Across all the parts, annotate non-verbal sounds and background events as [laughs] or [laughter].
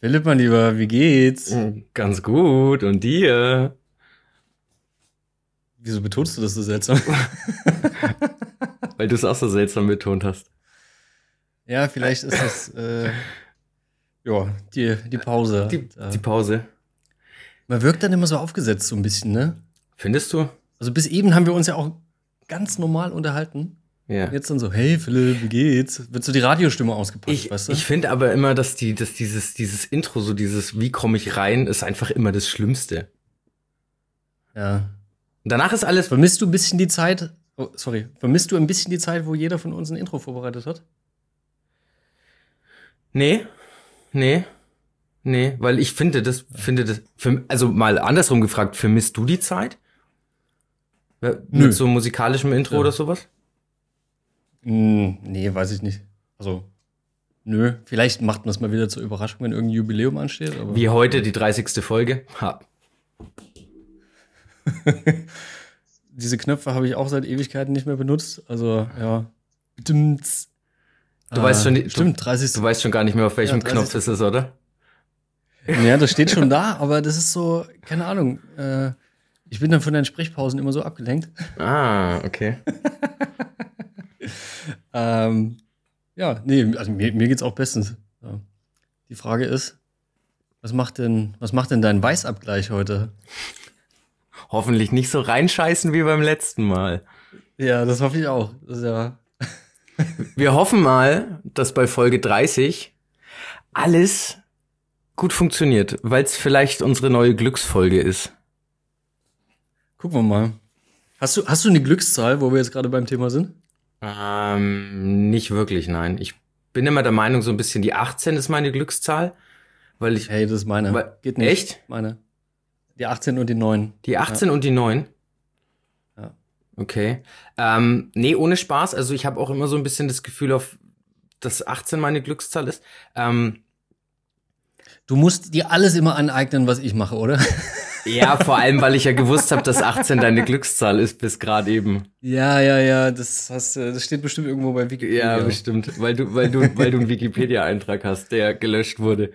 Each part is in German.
Philipp, mein Lieber, wie geht's? Ganz gut. Und dir? Wieso betonst du das so seltsam? [laughs] Weil du es auch so seltsam betont hast. Ja, vielleicht ist es äh, ja, die, die Pause. Die, die Pause. Man wirkt dann immer so aufgesetzt, so ein bisschen, ne? Findest du? Also bis eben haben wir uns ja auch ganz normal unterhalten. Ja. Jetzt dann so, hey Philipp, wie geht's? Wird so die Radiostimme ausgepackt, Ich, weißt du? ich finde aber immer, dass die, dass dieses, dieses Intro, so dieses, wie komme ich rein, ist einfach immer das Schlimmste. ja. Und danach ist alles. Vermisst du ein bisschen die Zeit, oh, sorry, vermisst du ein bisschen die Zeit, wo jeder von uns ein Intro vorbereitet hat? Nee, nee, nee, weil ich finde das, finde das, für, also mal andersrum gefragt, vermisst du die Zeit? Ja, Nö. Mit so musikalischem Intro Ja. oder sowas? Hm, nee, weiß ich nicht. Also, nö. Vielleicht macht man es mal wieder zur Überraschung, wenn irgendein Jubiläum ansteht. Aber Wie heute die 30. Folge. Ha. [laughs] Diese Knöpfe habe ich auch seit Ewigkeiten nicht mehr benutzt. Also, ja. Du weißt schon, die- Stimmt, 30. Du weißt schon gar nicht mehr, auf welchem Ja, 30. Knopf es ist, oder? Ja, das steht schon da, aber das ist so, keine Ahnung. Äh, ich bin dann von deinen Sprechpausen immer so abgelenkt. Ah, okay. [laughs] Ähm, ja, nee, also mir, mir geht's auch bestens. Ja. Die Frage ist, was macht denn, was macht denn dein Weißabgleich heute? Hoffentlich nicht so reinscheißen wie beim letzten Mal. Ja, das hoffe ich auch. Ja. Wir hoffen mal, dass bei Folge 30 alles gut funktioniert, weil es vielleicht unsere neue Glücksfolge ist. Gucken wir mal. Hast du, hast du eine Glückszahl, wo wir jetzt gerade beim Thema sind? Ähm, nicht wirklich, nein. Ich bin immer der Meinung, so ein bisschen die 18 ist meine Glückszahl, weil ich Hey, das ist meine. Aber- Geht nicht. Echt? Meine. Die 18 und die 9. die 18 und die 9. Ja. Okay. Ähm, nee, ohne Spaß. Also ich habe auch immer so ein bisschen das Gefühl, auf dass 18 meine Glückszahl ist. Ähm, Du musst dir alles immer aneignen, was ich mache, oder? [laughs] ja, vor allem, weil ich ja gewusst habe, dass 18 deine Glückszahl ist bis gerade eben. Ja, ja, ja. Das, hast, du- das steht bestimmt irgendwo bei Wikipedia. Ja, bestimmt, weil du, weil du, weil du einen Wikipedia-Eintrag hast, der gelöscht wurde.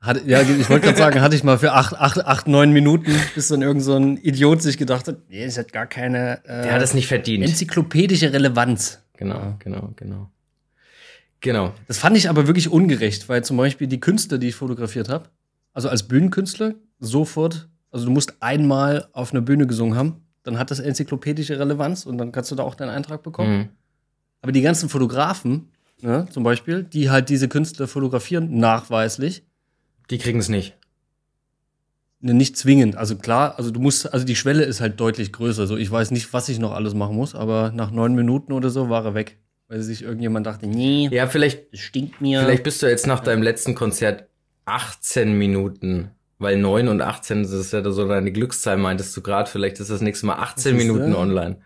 Hat, ja, ich wollte gerade sagen, hatte ich mal für acht, acht, acht, neun Minuten, bis dann irgend so ein Idiot sich gedacht hat, nee, es hat gar keine äh, Der hat es nicht verdient. enzyklopädische Relevanz. Genau, genau, genau. Genau. Das fand ich aber wirklich ungerecht, weil zum Beispiel die Künstler, die ich fotografiert habe, also als Bühnenkünstler, sofort, also du musst einmal auf einer Bühne gesungen haben, dann hat das enzyklopädische Relevanz und dann kannst du da auch deinen Eintrag bekommen. Mhm. Aber die ganzen Fotografen, ne, zum Beispiel, die halt diese Künstler fotografieren, nachweislich, Die kriegen es nicht. Ne, nicht zwingend. Also klar, also du musst, also die Schwelle ist halt deutlich größer. So, ich weiß nicht, was ich noch alles machen muss, aber nach neun Minuten oder so war er weg. Weil sich irgendjemand dachte, nee, Ja, vielleicht, das stinkt mir. vielleicht bist du jetzt nach deinem letzten Konzert 18 Minuten, weil 9 und 18 das ist ja so deine Glückszahl, meintest du gerade. Vielleicht ist das nächste Mal 18 Siehste? Minuten online,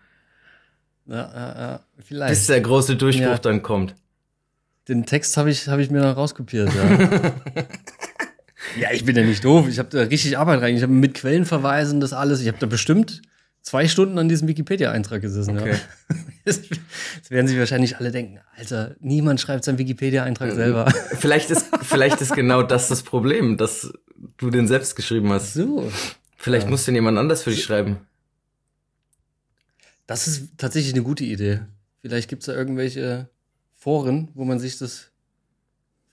Ja, ja, ja, vielleicht. bis der große Durchbruch Ja. dann kommt. Den Text habe ich, hab ich mir dann rauskopiert, ja. [laughs] ja, ich bin ja nicht doof. Ich habe da richtig Arbeit rein. Ich habe mit Quellenverweisen das alles. Ich habe da bestimmt zwei Stunden an diesem Wikipedia-Eintrag gesessen. Okay. [laughs] Ja. Jetzt werden sich wahrscheinlich alle denken, Alter, niemand schreibt seinen Wikipedia-Eintrag selber. Vielleicht ist, vielleicht ist genau das das Problem, dass du den selbst geschrieben hast. So. Vielleicht Ja. muss den jemand anders für dich schreiben. Das ist tatsächlich eine gute Idee. Vielleicht gibt es da irgendwelche Foren, wo man sich das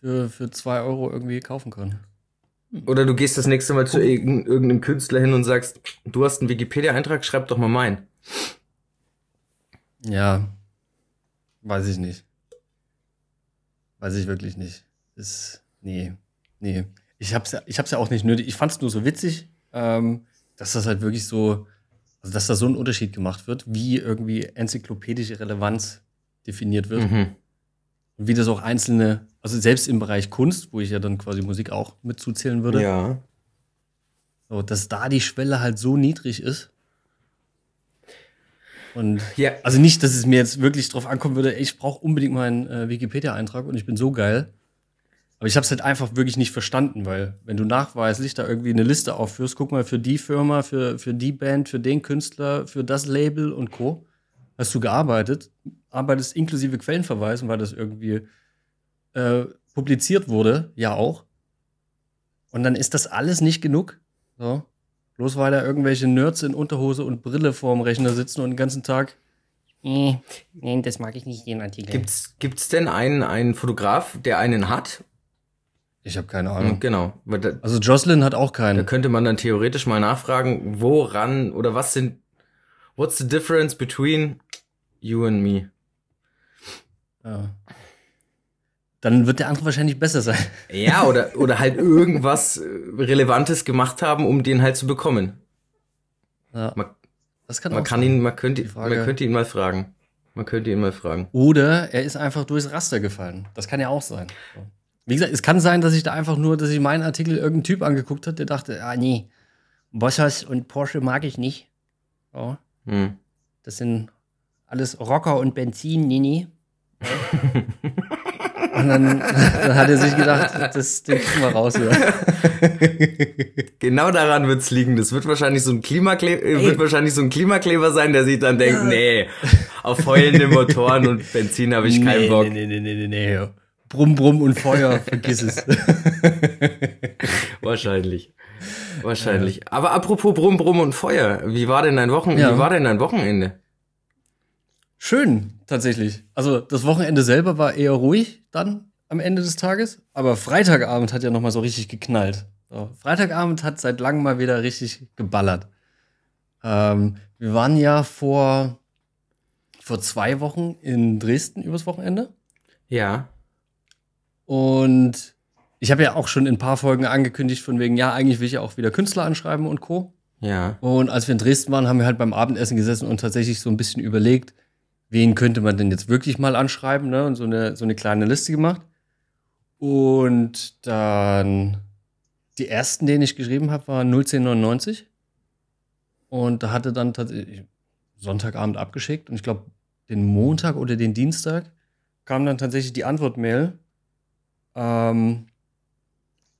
für, für zwei Euro irgendwie kaufen kann. Oder du gehst das nächste Mal zu irgendein- irgendeinem Künstler hin und sagst, du hast einen Wikipedia-Eintrag, schreib doch mal meinen. Ja, weiß ich nicht. Weiß ich wirklich nicht. Ist, nee, nee. Ich hab's ja, ich hab's ja auch nicht nötig. Ich fand's nur so witzig, ähm, dass das halt wirklich so, also dass da so ein Unterschied gemacht wird, wie irgendwie enzyklopädische Relevanz definiert wird. Mhm. Und wie das auch einzelne, also selbst im Bereich Kunst, wo ich ja dann quasi Musik auch mit zuzählen würde, Ja. so, dass da die Schwelle halt so niedrig ist. Und Ja, also nicht, dass es mir jetzt wirklich drauf ankommen würde, ich brauche unbedingt meinen äh, Wikipedia-Eintrag und ich bin so geil. Aber ich habe es halt einfach wirklich nicht verstanden, weil wenn du nachweislich da irgendwie eine Liste aufführst, guck mal, für die Firma, für, für die Band, für den Künstler, für das Label und Co. hast du gearbeitet, arbeitest inklusive Quellenverweisen, weil das irgendwie äh, publiziert wurde, ja auch. Und dann ist das alles nicht genug. So. Bloß weil da irgendwelche Nerds in Unterhose und Brille vorm Rechner sitzen und den ganzen Tag. Nee, nee, das mag ich nicht, den Artikel. Gibt's, gibt's denn einen, einen Fotograf, der einen hat? Ich habe keine Ahnung. Genau. Da, Also Jocelyn hat auch da keinen. könnte man dann theoretisch mal nachfragen, woran oder was sind, what's the difference between you and me? Ja. Dann wird der andere wahrscheinlich besser sein. Ja, [laughs] oder, oder halt irgendwas äh, Relevantes gemacht haben, um den halt zu bekommen. Ja. Man, Das kann man auch kann sein. ihn, man könnte, man könnte ihn mal fragen. Man könnte ihn mal fragen. Oder er ist einfach durchs Raster gefallen. Das kann ja auch sein. So. Wie gesagt, es kann sein, dass ich da einfach nur, dass ich meinen Artikel irgendein Typ angeguckt hat, der dachte, ah nee, Bosshaus und Porsche mag ich nicht. So. Hm. Das sind alles Rocker und Benzin, nee. [laughs] Und dann, dann hat er sich gedacht, das, den kriegen wir raus hier. [laughs] Genau daran wird's liegen. Das wird wahrscheinlich so ein Klimakleber, äh, wird wahrscheinlich so ein Klimakleber sein, der sich dann denkt, nee, auf heulende Motoren und Benzin habe ich keinen nee, Bock. Nee, nee, nee, nee, nee. Brumm, Brumm und Feuer, vergiss es. [laughs] Wahrscheinlich. Wahrscheinlich. Aber apropos Brumm, Brumm und Feuer, wie war denn dein Wochen, Ja. wie war denn dein Wochenende? Schön, tatsächlich. Also das Wochenende selber war eher ruhig dann am Ende des Tages, aber Freitagabend hat ja noch mal so richtig geknallt. So, Freitagabend hat seit langem mal wieder richtig geballert. Ähm, wir waren ja vor, vor zwei Wochen in Dresden übers Wochenende Ja. Und ich habe ja auch schon in ein paar Folgen angekündigt von wegen, ja, eigentlich will ich ja auch wieder Künstler anschreiben und Co. Ja. Und als wir in Dresden waren, haben wir halt beim Abendessen gesessen und tatsächlich so ein bisschen überlegt, wen könnte man denn jetzt wirklich mal anschreiben, ne? Und so eine, so eine kleine Liste gemacht. Und dann die ersten, den ich geschrieben habe, war 01099. Und da hatte dann tatsächlich Sonntagabend abgeschickt und ich glaube, den Montag oder den Dienstag kam dann tatsächlich die Antwortmail, ähm,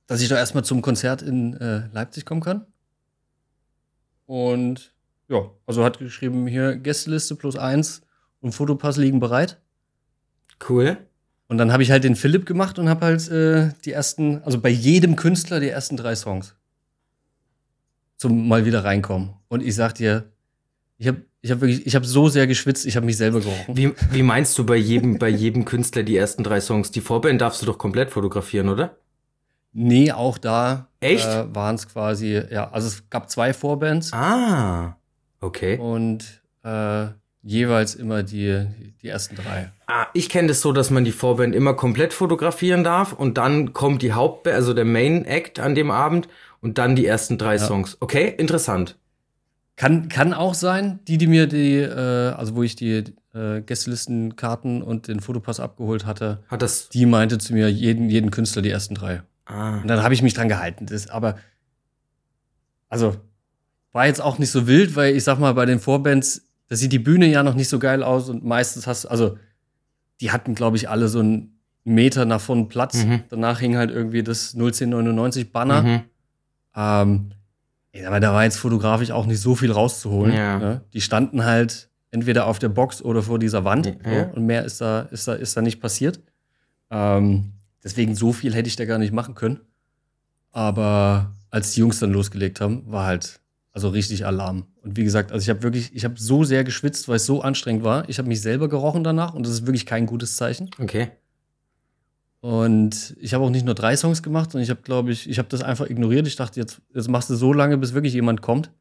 dass ich doch erstmal zum Konzert in äh, Leipzig kommen kann. Und ja, also hat geschrieben hier Gästeliste plus eins und Fotopass liegen bereit. Cool. Und dann habe ich halt den Philipp gemacht und habe halt äh, die ersten, also bei jedem Künstler die ersten drei Songs zum mal wieder reinkommen. Und ich sag dir, ich habe ich hab wirklich, ich habe so sehr geschwitzt, ich habe mich selber gerochen. Wie, wie meinst du bei jedem, bei jedem Künstler die ersten drei Songs? Die Vorband darfst du doch komplett fotografieren, oder? Nee, auch da Echt? Äh, waren es quasi, ja, also es gab zwei Vorbands Ah. Okay. und äh, jeweils immer die, die ersten drei. Ah, ich kenne das so, dass man die Vorband immer komplett fotografieren darf und dann kommt die Hauptband, also der Main Act an dem Abend und dann die ersten drei Songs. Okay, interessant. Kann, kann auch sein, die, die mir die, äh, also wo ich die äh, Gästelistenkarten und den Fotopass abgeholt hatte, Hat das. die meinte zu mir jeden, jeden Künstler die ersten drei. Ah. Und dann habe ich mich dran gehalten. Das, aber, also, war jetzt auch nicht so wild, weil ich sag mal, bei den Vorbands, da sieht die Bühne ja noch nicht so geil aus und meistens hast du, also, die hatten, glaube ich, alle so einen Meter nach vorne Platz. Mhm. Danach hing halt irgendwie das 01099 Banner. Mhm. Ähm, aber da war jetzt fotografisch auch nicht so viel rauszuholen. Ja. Ne? Die standen halt entweder auf der Box oder vor dieser Wand. Ja. So, und mehr ist da, ist da, ist da nicht passiert. Ähm, deswegen so viel hätte ich da gar nicht machen können. Aber als die Jungs dann losgelegt haben, war halt also richtig Alarm. Und wie gesagt, also ich habe wirklich, ich habe so sehr geschwitzt, weil es so anstrengend war. Ich habe mich selber gerochen danach und das ist wirklich kein gutes Zeichen. Okay. Und ich habe auch nicht nur drei Songs gemacht, sondern ich habe, glaube ich, ich habe das einfach ignoriert. Ich dachte, jetzt, jetzt machst du so lange, bis wirklich jemand kommt.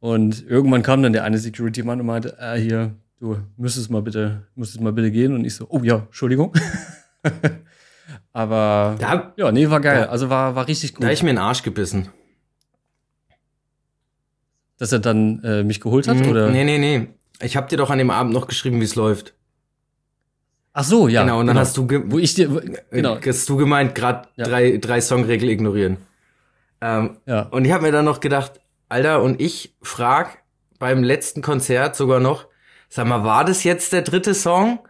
Und irgendwann kam dann der eine Security-Mann und meinte, äh, hier, du müsstest mal bitte, müsstest mal bitte gehen. Und ich so, oh ja, Entschuldigung. [laughs] Aber Da, ja, nee, war geil. Ja. Also war, war richtig da gut, hab ich mir den Arsch gebissen. dass er dann äh, mich geholt hat. Mhm. Oder? Nee, nee, nee. Ich hab dir doch an dem Abend noch geschrieben, wie es läuft. Ach so, ja. genau, und dann hast du, Wo ich dir, wo- genau, äh, hast du gemeint, gerade Ja. drei, drei Songregel ignorieren. Ähm, ja. Und ich habe mir dann noch gedacht, Alter, und ich frag beim letzten Konzert sogar noch, sag mal, war das jetzt der dritte Song?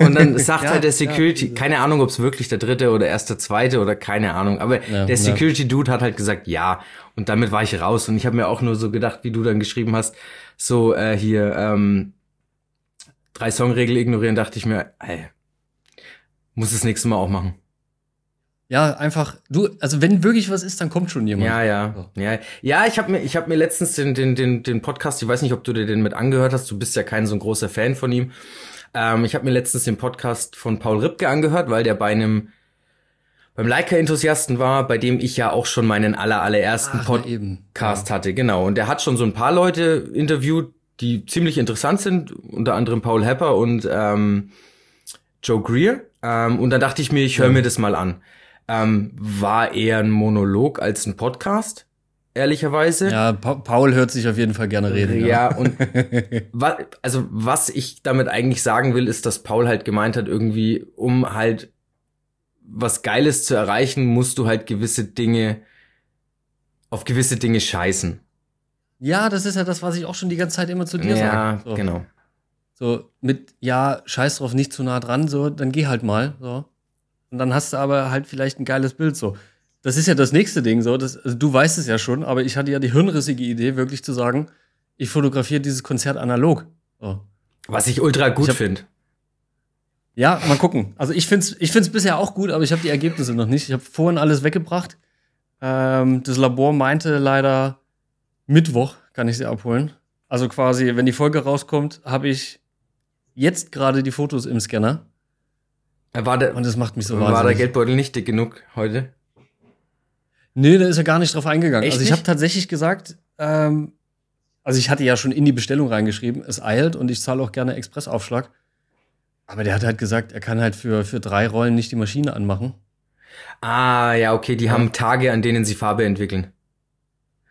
Und dann [laughs] sagt Ja, halt der ja, Security, diese- keine Ahnung, ob es wirklich der dritte oder erst der zweite oder keine Ahnung, aber Ja, der ja. Security-Dude hat halt gesagt, ja. Und damit war ich raus. Und ich habe mir auch nur so gedacht, wie du dann geschrieben hast, so äh, hier, ähm, drei Songregel ignorieren, dachte ich mir, ey, muss das nächste Mal auch machen. Ja, einfach, du, also wenn wirklich was ist, dann kommt schon jemand. Ja, ja. So. Ja, ja ich habe mir, ich hab mir letztens den, den, den, den Podcast, ich weiß nicht, ob du dir den mit angehört hast, du bist ja kein so ein großer Fan von ihm. Ähm, ich habe mir letztens den Podcast von Paul Ripke angehört, weil der bei einem beim Leica-Enthusiasten war, bei dem ich ja auch schon meinen aller, allerersten Ach, Podcast eben. hatte, genau. Und der hat schon so ein paar Leute interviewt, die ziemlich interessant sind, unter anderem Paul Hepper und ähm, Joe Greer. Ähm, und dann dachte ich mir, ich höre Ja. mir das mal an. Ähm, war eher ein Monolog als ein Podcast, ehrlicherweise. Ja, pa Paul hört sich auf jeden Fall gerne reden. Ja, und [laughs] wa also was ich damit eigentlich sagen will, ist, dass Paul halt gemeint hat, irgendwie, um halt was Geiles zu erreichen, musst du halt gewisse Dinge auf gewisse Dinge scheißen. Ja, das ist ja das, was ich auch schon die ganze Zeit immer zu dir Ja, sage. So. genau. So mit, ja, scheiß drauf, nicht zu nah dran, so, dann geh halt mal, so. Und dann hast du aber halt vielleicht ein geiles Bild, so. Das ist ja das nächste Ding, so. Das, also du weißt es ja schon, aber ich hatte ja die hirnrissige Idee, wirklich zu sagen, ich fotografiere dieses Konzert analog. So. Was ich ultra gut finde. Ja, mal gucken. Also ich find's, ich find's bisher auch gut, aber ich habe die Ergebnisse noch nicht. Ich habe vorhin alles weggebracht. Ähm, das Labor meinte leider Mittwoch kann ich sie abholen. Also quasi, wenn die Folge rauskommt, habe ich jetzt gerade die Fotos im Scanner War der, und das macht mich so war der wahnsinnig. Geldbeutel nicht dick genug heute? Nee, da ist er gar nicht drauf eingegangen. Echt also ich habe tatsächlich gesagt, ähm, also ich hatte ja schon in die Bestellung reingeschrieben, es eilt und ich zahle auch gerne Expressaufschlag. Aber der hat halt gesagt, er kann halt für, für drei Rollen nicht die Maschine anmachen. Ah, ja, okay, die Ja. haben Tage, an denen sie Farbe entwickeln.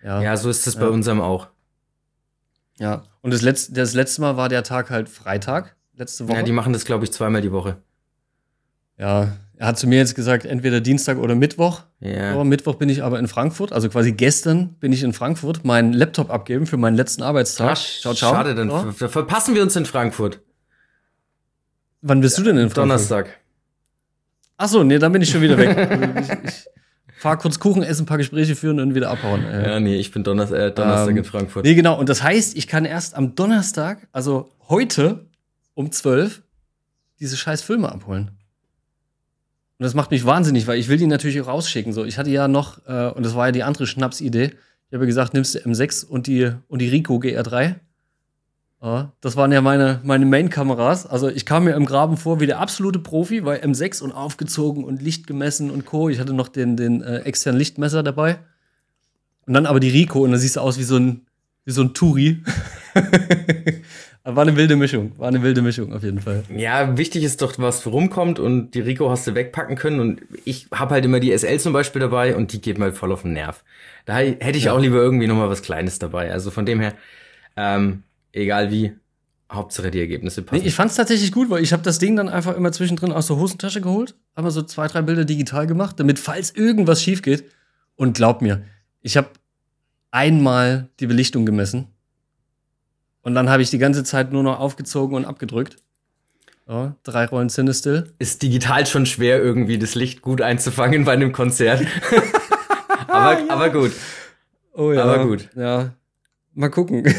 Ja. Ja, so ist es bei Ja. unserem auch. Ja, und das letzte, das letzte Mal war der Tag halt Freitag, letzte Woche. Ja, die machen das, glaube ich, zweimal die Woche. Ja, er hat zu mir jetzt gesagt, entweder Dienstag oder Mittwoch. Ja. So, Mittwoch bin ich aber in Frankfurt, also quasi gestern bin ich in Frankfurt, meinen Laptop abgeben für meinen letzten Arbeitstag. Ach, Schade, dann ver- ver- verpassen wir uns in Frankfurt. Wann bist du denn in Frankfurt? Donnerstag. Ach so, nee, dann bin ich schon wieder weg. [laughs] ich ich fahr kurz Kuchen essen, ein paar Gespräche führen und wieder abhauen. Äh, Ja, nee, ich bin Donnerstag, äh, Donnerstag Ähm, in Frankfurt. Nee, genau. Und das heißt, ich kann erst am Donnerstag, also heute um 12, diese scheiß Filme abholen. Und das macht mich wahnsinnig, weil ich will die natürlich auch rausschicken. So, ich hatte ja noch, äh, und das war ja die andere Schnapsidee, ich habe ja gesagt, nimmst du M6 und die, und die Rico GR3. Ja, das waren ja meine, meine Main-Kameras. Also ich kam mir im Graben vor wie der absolute Profi, weil M6 und aufgezogen und Licht gemessen und Co. Ich hatte noch den, den äh, externen Lichtmesser dabei. Und dann aber die Rico und dann siehst du aus wie so ein, wie so ein Turi. [laughs] war eine wilde Mischung. War eine wilde Mischung auf jeden Fall. Ja, wichtig ist doch, was rumkommt und die Rico hast du wegpacken können und ich habe halt immer die SL zum Beispiel dabei und die geht mir halt voll auf den Nerv. Da hätte ich Ja. auch lieber irgendwie noch mal was Kleines dabei. Also von dem her, ähm, egal wie, Hauptsache die Ergebnisse Nee, passen. ich fand's tatsächlich gut, weil ich habe das Ding dann einfach immer zwischendrin aus der Hosentasche geholt, habe so zwei, drei Bilder digital gemacht, damit falls irgendwas schief geht. Und glaub mir, ich habe einmal die Belichtung gemessen und dann habe ich die ganze Zeit nur noch aufgezogen und abgedrückt. Ja, drei Rollen Cinestill. ist digital schon schwer, irgendwie das Licht gut einzufangen bei einem Konzert. [laughs] aber, aber gut. Oh Aber gut. Ja, mal gucken. [laughs]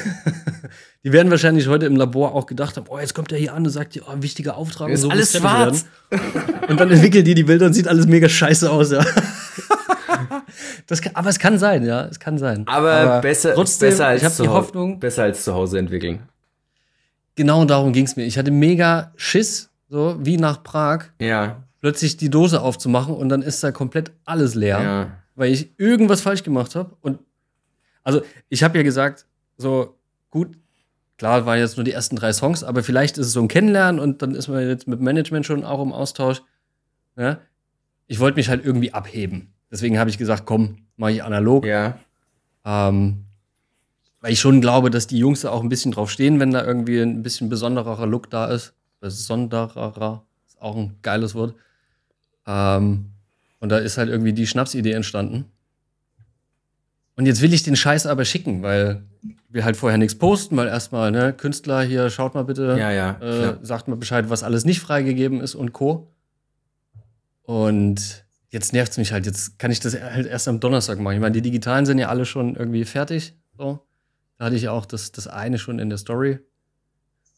Die werden wahrscheinlich heute im Labor auch gedacht haben, oh, jetzt kommt er hier an und sagt, oh, wichtiger Auftrag. und Ist so alles schwarz. werden. [laughs] Und dann entwickelt die die Bilder und sieht alles mega scheiße aus, ja. [laughs] Das kann, aber es kann sein, ja, es kann sein. Aber, besser, trotzdem, besser, als ich habe zu die Hoffnung, besser als zu Hause entwickeln. genau darum ging es mir. Ich hatte mega Schiss, so wie nach Prag, Ja, plötzlich die Dose aufzumachen und dann ist da komplett alles leer. ja. weil ich irgendwas falsch gemacht habe. Und also, ich habe ja gesagt, so gut, klar waren jetzt nur die ersten drei Songs, aber vielleicht ist es so ein Kennenlernen und dann ist man jetzt mit Management schon auch im Austausch. Ja? Ich wollte mich halt irgendwie abheben. Deswegen habe ich gesagt, komm, mache ich analog. Ja. Ähm, weil ich schon glaube, dass die Jungs da auch ein bisschen drauf stehen, wenn da irgendwie ein bisschen besonderer Look da ist. Besonderer ist auch ein geiles Wort. Ähm, und da ist halt irgendwie die Schnapsidee entstanden. Und jetzt will ich den Scheiß aber schicken, weil wir halt vorher nichts posten, weil erstmal, ne, Künstler hier, schaut mal bitte, Ja, ja. äh, sagt mal Bescheid, was alles nicht freigegeben ist und Co. Und jetzt nervt's mich halt. Jetzt kann ich das halt erst am Donnerstag machen. Ich meine, die digitalen sind ja alle schon irgendwie fertig. So. Da hatte ich auch das, das eine schon in der Story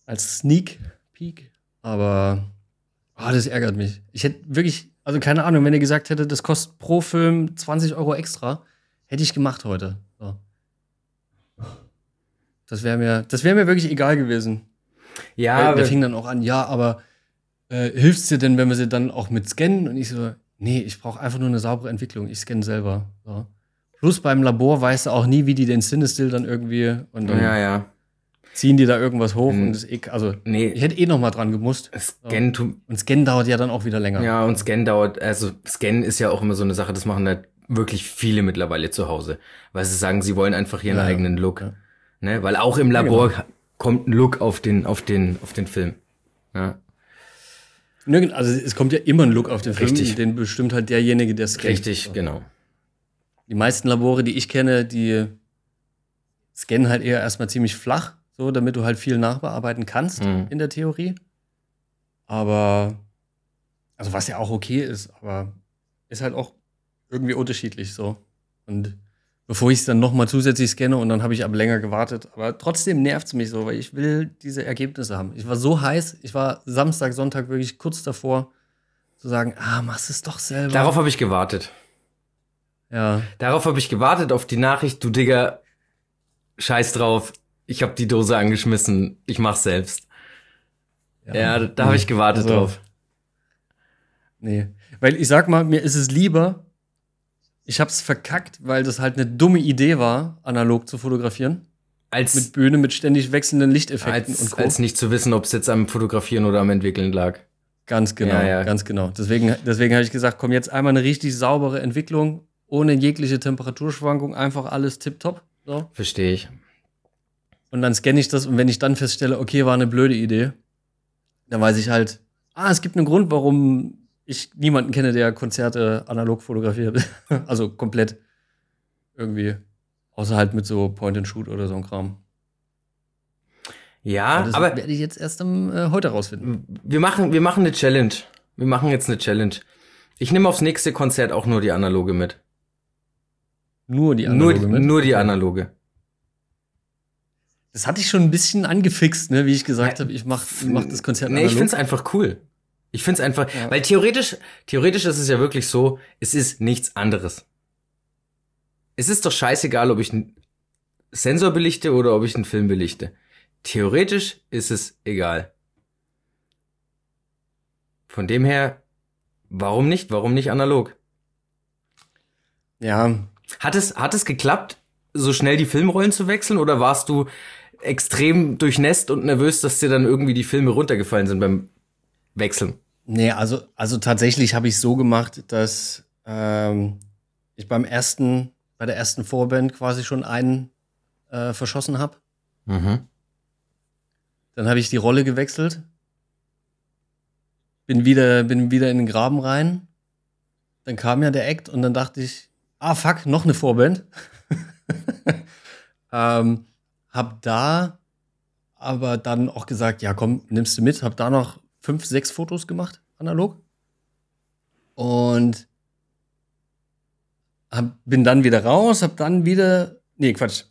als Sneak Peek. Aber ah, das ärgert mich. Ich hätte wirklich, Also keine Ahnung, wenn ihr gesagt hättet, das kostet pro Film 20 Euro extra, hätte ich gemacht heute. So. Das wäre mir, das wäre mir wirklich egal gewesen. Ja, Weil der fing dann auch an, ja, aber äh, hilft es dir denn, wenn wir sie dann auch mit scannen? Und ich so, nee, ich brauche einfach nur eine saubere Entwicklung. Ich scanne selber. So. Plus beim Labor weißt du auch nie, wie die den Cinestill dann irgendwie und dann ja, ja. ziehen die da irgendwas hoch Mhm. und das eh, also Nee, ich hätte eh noch mal dran gemusst. Scan, tu, Und Scan dauert ja dann auch wieder länger. ja, und Scan dauert, also Scan ist ja auch immer so eine Sache, das machen halt wirklich viele mittlerweile zu Hause. Weil sie sagen, sie wollen einfach ihren Ja, eigenen Look. Ja. Ne? Weil auch im Labor kommt ein Look auf den, auf den, auf den Film. Ja, also es kommt ja immer ein Look auf den Film, Richtig. den bestimmt halt derjenige, der scannt. richtig, genau. Die meisten Labore, die ich kenne, die scannen halt eher erstmal ziemlich flach, so damit du halt viel nachbearbeiten kannst Mhm. in der Theorie. Aber, also was ja auch okay ist, aber ist halt auch irgendwie unterschiedlich so. Und bevor ich es dann nochmal zusätzlich scanne und dann habe ich aber länger gewartet. Aber trotzdem nervt es mich so, weil ich will diese Ergebnisse haben. Ich war so heiß, ich war Samstag, Sonntag wirklich kurz davor zu sagen, ah, machst es doch selber. Darauf habe ich gewartet. ja. Darauf habe ich gewartet, auf die Nachricht, du Digga, scheiß drauf, ich habe die Dose angeschmissen, ich mach's selbst. Ja, da, da habe ich gewartet Also, drauf. Nee. Weil ich sag mal, mir ist es lieber, ich hab's verkackt, weil das halt eine dumme Idee war, analog zu fotografieren. Als, Mit Bühne, mit ständig wechselnden Lichteffekten als, und Co. als nicht zu wissen, ob es jetzt am Fotografieren oder am Entwickeln lag. ganz genau, Ja, ja. ganz genau. Deswegen, deswegen habe ich gesagt, komm, jetzt einmal eine richtig saubere Entwicklung, ohne jegliche Temperaturschwankung, einfach alles tipptopp. So. Verstehe ich. Und dann scanne ich das und wenn ich dann feststelle, okay, war eine blöde Idee, dann weiß ich halt, ah, es gibt einen Grund, warum ich niemanden kenne, der Konzerte analog fotografiert. [laughs] also komplett irgendwie. Außer halt mit so Point-and-Shoot oder so ein Kram. Ja, das aber werde ich jetzt erst am, äh, heute rausfinden. wir machen, wir machen eine Challenge. Wir machen jetzt eine Challenge. Ich nehme aufs nächste Konzert auch nur die analoge mit. Nur die Nur, analoge mit. nur die analoge. Das hatte ich schon ein bisschen angefixt, ne, wie ich gesagt Ja, habe, ich mach, ich mach das Konzert Nee, ich find's einfach cool. Ich find's einfach, Ja. weil theoretisch, theoretisch ist es ja wirklich so, es ist nichts anderes. Es ist doch scheißegal, ob ich einen Sensor belichte oder ob ich einen Film belichte. Theoretisch ist es egal. Von dem her, warum nicht? Warum nicht analog? Ja, Hat es, hat es geklappt, so schnell die Filmrollen zu wechseln oder warst du extrem durchnässt und nervös, dass dir dann irgendwie die Filme runtergefallen sind beim Wechseln? Nee, also, also tatsächlich habe ich so gemacht, dass ähm, ich beim ersten, bei der ersten Vorband quasi schon einen äh, verschossen habe. Mhm. Dann habe ich die Rolle gewechselt. Bin wieder, bin wieder in den Graben rein. Dann kam ja der Act und dann dachte ich, ah fuck, noch eine Vorband. [laughs] ähm, hab da aber dann auch gesagt, ja komm, nimmst du mit. Hab da noch fünf, sechs Fotos gemacht, analog. Und hab, bin dann wieder raus, hab dann wieder, nee, Quatsch,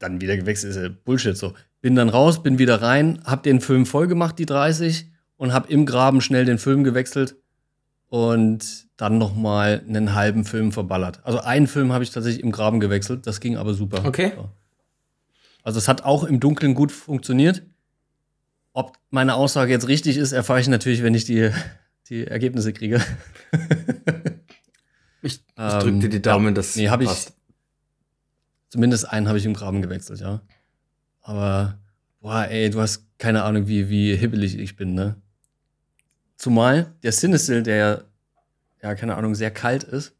dann wieder gewechselt, ist ja Bullshit so. Bin dann raus, bin wieder rein, hab den Film voll gemacht, die 30, und hab im Graben schnell den Film gewechselt und dann noch mal einen halben Film verballert. Also einen Film habe ich tatsächlich im Graben gewechselt, das ging aber super. Okay. So. Also es hat auch im Dunkeln gut funktioniert. Ob meine Aussage jetzt richtig ist, erfahre ich natürlich, wenn ich die, die Ergebnisse kriege. [laughs] Ich, ich Ähm, drück dir die Daumen, ja. dass Nee, hab ich- passt. Zumindest einen habe ich im Graben gewechselt, ja. Aber, boah, ey, du hast keine Ahnung, wie, wie hibbelig ich bin, ne? Zumal der Cinestill, der ja, ja, keine Ahnung, sehr kalt ist,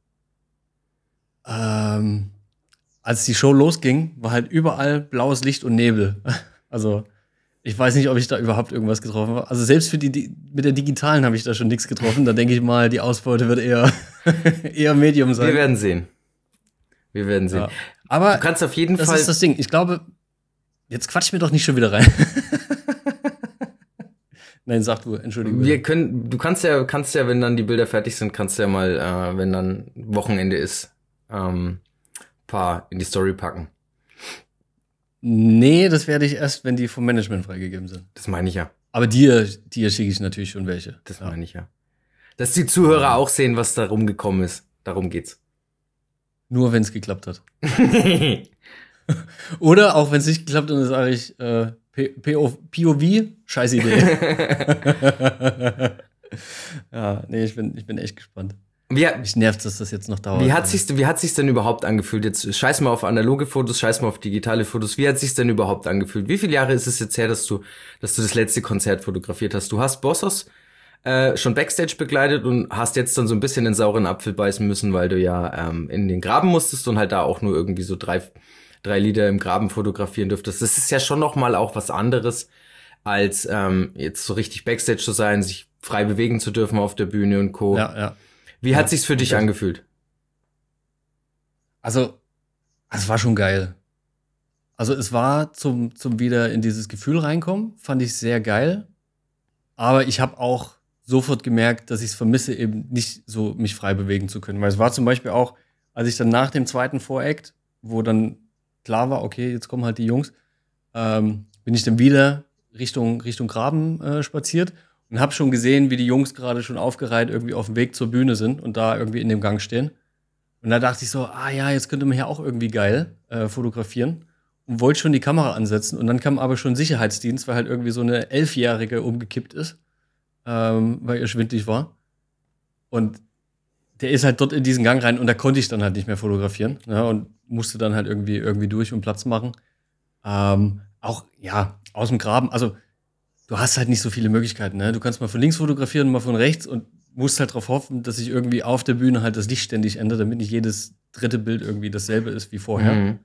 ähm, als die Show losging, war halt überall blaues Licht und Nebel. [laughs] Also, ich weiß nicht, ob ich da überhaupt irgendwas getroffen habe. Also, selbst für die, die mit der digitalen habe ich da schon nichts getroffen. Da denke ich mal, die Ausbeute wird eher, [laughs] eher Medium sein. Wir werden sehen. Wir werden sehen. Ja. Aber Du kannst auf jeden das Fall. ist das Ding. Ich glaube, jetzt quatsch mir doch nicht schon wieder rein. [laughs] Nein, sag du, Entschuldigung. wir können, du kannst ja, kannst ja, wenn dann die Bilder fertig sind, kannst du ja mal, äh, wenn dann Wochenende ist, ähm, paar in die Story packen. Nee, das werde ich erst, wenn die vom Management freigegeben sind. Das meine ich ja. Aber dir, dir schicke ich natürlich schon welche. Das ja. meine ich ja. Dass die Zuhörer auch sehen, was da rumgekommen ist. Darum geht's. Nur wenn es geklappt hat. [laughs] Oder auch wenn es nicht geklappt hat, dann sage ich äh, POV, scheiß Idee. [laughs] [laughs] ja, nee, ich bin, ich bin echt gespannt. Wie, Mich nervt, dass das jetzt noch dauert. Wie hat sich's, wie hat sich's denn überhaupt angefühlt? Jetzt scheiß mal auf analoge Fotos, scheiß mal auf digitale Fotos. Wie hat sich's denn überhaupt angefühlt? Wie viele Jahre ist es jetzt her, dass du, dass du das letzte Konzert fotografiert hast? Du hast Bossos äh, schon Backstage begleitet und hast jetzt dann so ein bisschen den sauren Apfel beißen müssen, weil du ja ähm, in den Graben musstest und halt da auch nur irgendwie so drei, drei Lieder im Graben fotografieren dürftest. Das ist ja schon noch mal auch was anderes, als ähm, jetzt so richtig Backstage zu sein, sich frei bewegen zu dürfen auf der Bühne und Co. Ja, ja. Wie hat sich's für dich angefühlt? Also, es war schon geil. Also es war zum, zum wieder in dieses Gefühl reinkommen, fand ich sehr geil. Aber ich habe auch sofort gemerkt, dass ich es vermisse, eben nicht so mich frei bewegen zu können. Weil es war zum Beispiel auch, als ich dann nach dem zweiten Voreact, wo dann klar war, okay, jetzt kommen halt die Jungs, ähm, bin ich dann wieder Richtung, Richtung Graben äh, spaziert und habe schon gesehen, wie die Jungs gerade schon aufgereiht irgendwie auf dem Weg zur Bühne sind und da irgendwie in dem Gang stehen. Und da dachte ich so, ah ja, jetzt könnte man hier auch irgendwie geil äh, fotografieren und wollte schon die Kamera ansetzen. Und dann kam aber schon Sicherheitsdienst, weil halt irgendwie so eine Elfjährige umgekippt ist, ähm, weil ihr schwindlig war. Und der ist halt dort in diesen Gang rein und da konnte ich dann halt nicht mehr fotografieren ja, und musste dann halt irgendwie, irgendwie durch und Platz machen. Ähm, auch, ja, aus dem Graben. Also, du hast halt nicht so viele Möglichkeiten. Ne? Du kannst mal von links fotografieren, mal von rechts und musst halt darauf hoffen, dass sich irgendwie auf der Bühne halt das Licht ständig ändert, damit nicht jedes dritte Bild irgendwie dasselbe ist wie vorher. Mhm.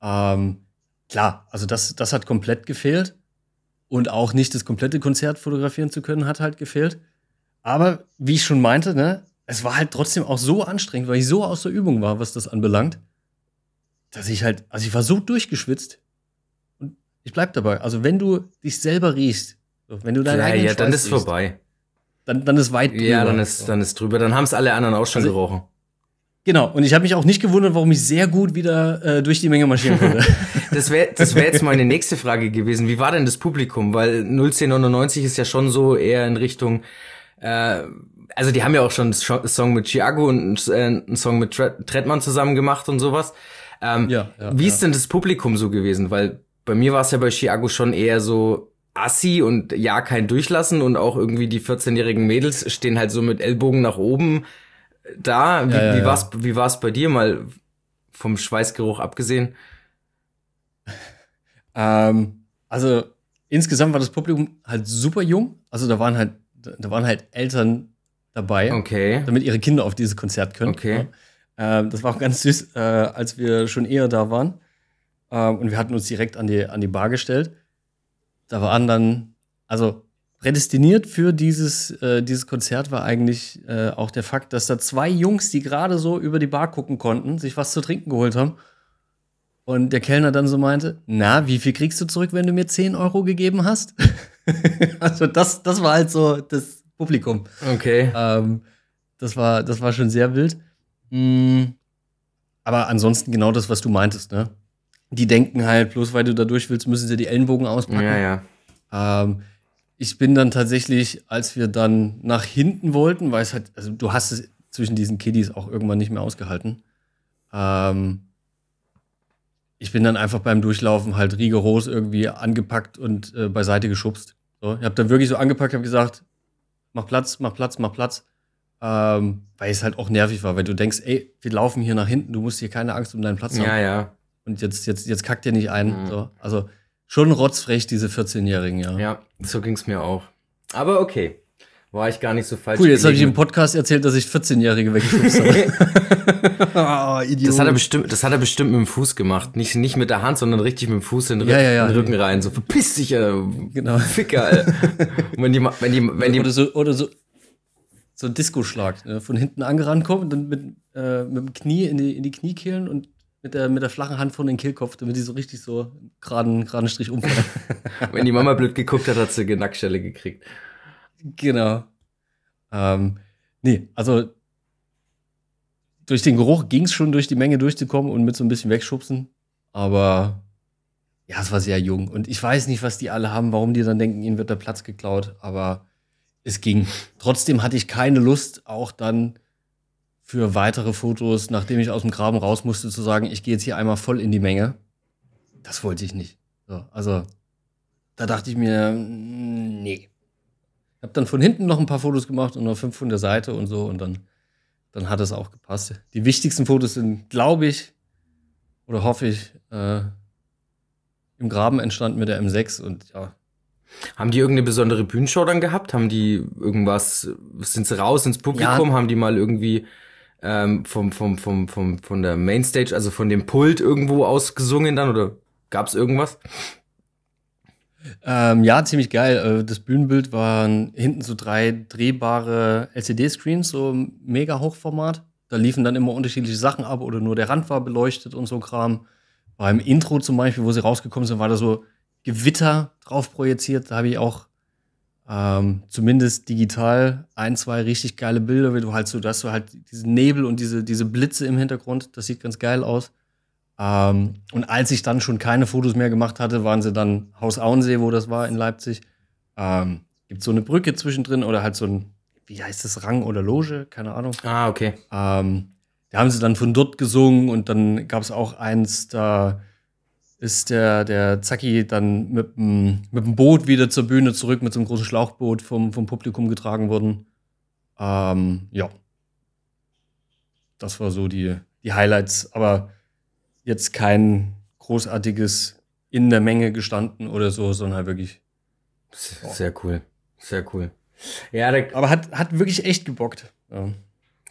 Ähm, klar, also das, das hat komplett gefehlt. Und auch nicht das komplette Konzert fotografieren zu können, hat halt gefehlt. Aber wie ich schon meinte, ne, es war halt trotzdem auch so anstrengend, weil ich so aus der Übung war, was das anbelangt, dass ich halt, also ich war so durchgeschwitzt. Ich bleib dabei. Also wenn du dich selber riechst, wenn du deinen ja, eigenen ja, dann ist riechst, vorbei. Dann, dann ist weit drüber. Ja, dann ist, dann ist drüber. Dann haben es alle anderen auch schon also, gerochen. Genau, und ich habe mich auch nicht gewundert, warum ich sehr gut wieder äh, durch die Menge marschieren [laughs] konnte. das wäre das wär jetzt meine nächste Frage gewesen. Wie war denn das Publikum? Weil 01099 ist ja schon so eher in Richtung, äh, also die haben ja auch schon einen Song mit Chiago und einen Song mit Trettmann zusammen gemacht und sowas. Ähm, ja, ja, wie ist denn das Publikum so gewesen? Weil bei mir war es ja bei Chiago schon eher so assi und ja, kein Durchlassen und auch irgendwie die 14-jährigen Mädels stehen halt so mit Ellbogen nach oben da. Wie, ja, ja, wie war's, wie war's bei dir mal vom Schweißgeruch abgesehen? [laughs] Ähm, also insgesamt war das Publikum halt super jung. Also da waren halt, da waren halt Eltern dabei, okay. damit ihre Kinder auf dieses Konzert können. Okay. Ja. Ähm, das war auch ganz süß, äh, als wir schon eher da waren. Ähm, und wir hatten uns direkt an die, an die Bar gestellt. Da waren dann, also prädestiniert für dieses, äh, dieses Konzert war eigentlich äh, auch der Fakt, dass da zwei Jungs, die gerade so über die Bar gucken konnten, sich was zu trinken geholt haben. Und der Kellner dann so meinte, na, wie viel kriegst du zurück, wenn du mir 10 Euro gegeben hast? [laughs] also das, das war halt so das Publikum. Okay. Ähm, das, war, das war schon sehr wild. Mhm. Aber ansonsten genau das, was du meintest, ne? Die denken halt, bloß weil du da durch willst, müssen sie die Ellenbogen auspacken. Ja, ja. Ähm, ich bin dann tatsächlich, als wir dann nach hinten wollten, weil es halt, also du hast es zwischen diesen Kiddies auch irgendwann nicht mehr ausgehalten. Ähm, ich bin dann einfach beim Durchlaufen halt rigoros irgendwie angepackt und äh, beiseite geschubst. So, ich habe dann wirklich so angepackt, habe gesagt, mach Platz, mach Platz, mach Platz. Ähm, weil es halt auch nervig war, weil du denkst, ey, wir laufen hier nach hinten, du musst hier keine Angst um deinen Platz haben. Ja, ja. Und jetzt, jetzt, jetzt kackt ihr nicht ein. Mhm. So. Also schon rotzfrech, diese 14-Jährigen, ja. Ja, so ging's mir auch. Aber okay. War ich gar nicht so falsch. Cool, jetzt habe ich im Podcast erzählt, dass ich 14-Jährige weggeschubst habe. oh, [laughs] Idiot. Das hat, er bestimmt, das hat er bestimmt mit dem Fuß gemacht. Nicht, nicht mit der Hand, sondern richtig mit dem Fuß in den, ja, ja, ja, in den Rücken rein. So verpiss dich, äh, genau. Ficker. Alter. wenn die, wenn die, wenn die, oder so, oder so, so ein Disco-Schlag. Ne? Von hinten angerannt kommen und dann mit, äh, mit dem Knie in die, in die Kniekehlen und mit der, mit der flachen Hand vor den Kehlkopf, damit die so richtig so geraden, geraden Strich umfallen. [laughs] Wenn die Mama blöd geguckt hat, hat sie eine Nackstelle gekriegt. Genau. Ähm, nee, also durch den Geruch ging es schon durch die Menge durchzukommen und mit so ein bisschen wegschubsen. Aber ja, es war sehr jung. Und ich weiß nicht, was die alle haben, warum die dann denken, ihnen wird der Platz geklaut. Aber es ging. Trotzdem hatte ich keine Lust, auch dann für weitere Fotos, nachdem ich aus dem Graben raus musste, zu sagen, ich gehe jetzt hier einmal voll in die Menge. Das wollte ich nicht. So, also, da dachte ich mir, mm, nee. Ich habe dann von hinten noch ein paar Fotos gemacht und noch fünf von der Seite und so und dann, dann hat es auch gepasst. Die wichtigsten Fotos sind, glaube ich, oder hoffe ich, äh, im Graben entstanden mit der M6 und ja. Haben die irgendeine besondere Bühnenshow dann gehabt? Haben die irgendwas, sind sie raus ins Publikum? Ja. Haben die mal irgendwie ähm, vom, vom, vom, vom, von der Mainstage, also von dem Pult irgendwo ausgesungen dann oder gab es irgendwas? Ähm, ja, ziemlich geil. Äh, das Bühnenbild waren hinten so drei drehbare LCD-Screens, so mega Hochformat. Da liefen dann immer unterschiedliche Sachen ab oder nur der Rand war beleuchtet und so Kram. Beim Intro zum Beispiel, wo sie rausgekommen sind, war da so Gewitter drauf projiziert. Da habe ich auch ähm, zumindest digital ein, zwei richtig geile Bilder, wie du halt so, dass du halt diesen Nebel und diese, diese Blitze im Hintergrund, das sieht ganz geil aus. Ähm, und als ich dann schon keine Fotos mehr gemacht hatte, waren sie dann Haus Auensee, wo das war in Leipzig. Ähm, gibt so eine Brücke zwischendrin oder halt so ein, wie heißt das, Rang oder Loge? Keine Ahnung. Ah, okay. Ähm, da haben sie dann von dort gesungen und dann gab es auch eins, da ist der, der Zacki dann mit dem, mit dem Boot wieder zur Bühne zurück, mit so einem großen Schlauchboot vom, vom Publikum getragen worden. Ähm, ja. Das war so die, die Highlights, aber jetzt kein großartiges in der Menge gestanden oder so, sondern halt wirklich. Sehr cool. Sehr cool. Ja, aber hat, hat wirklich echt gebockt. Ja.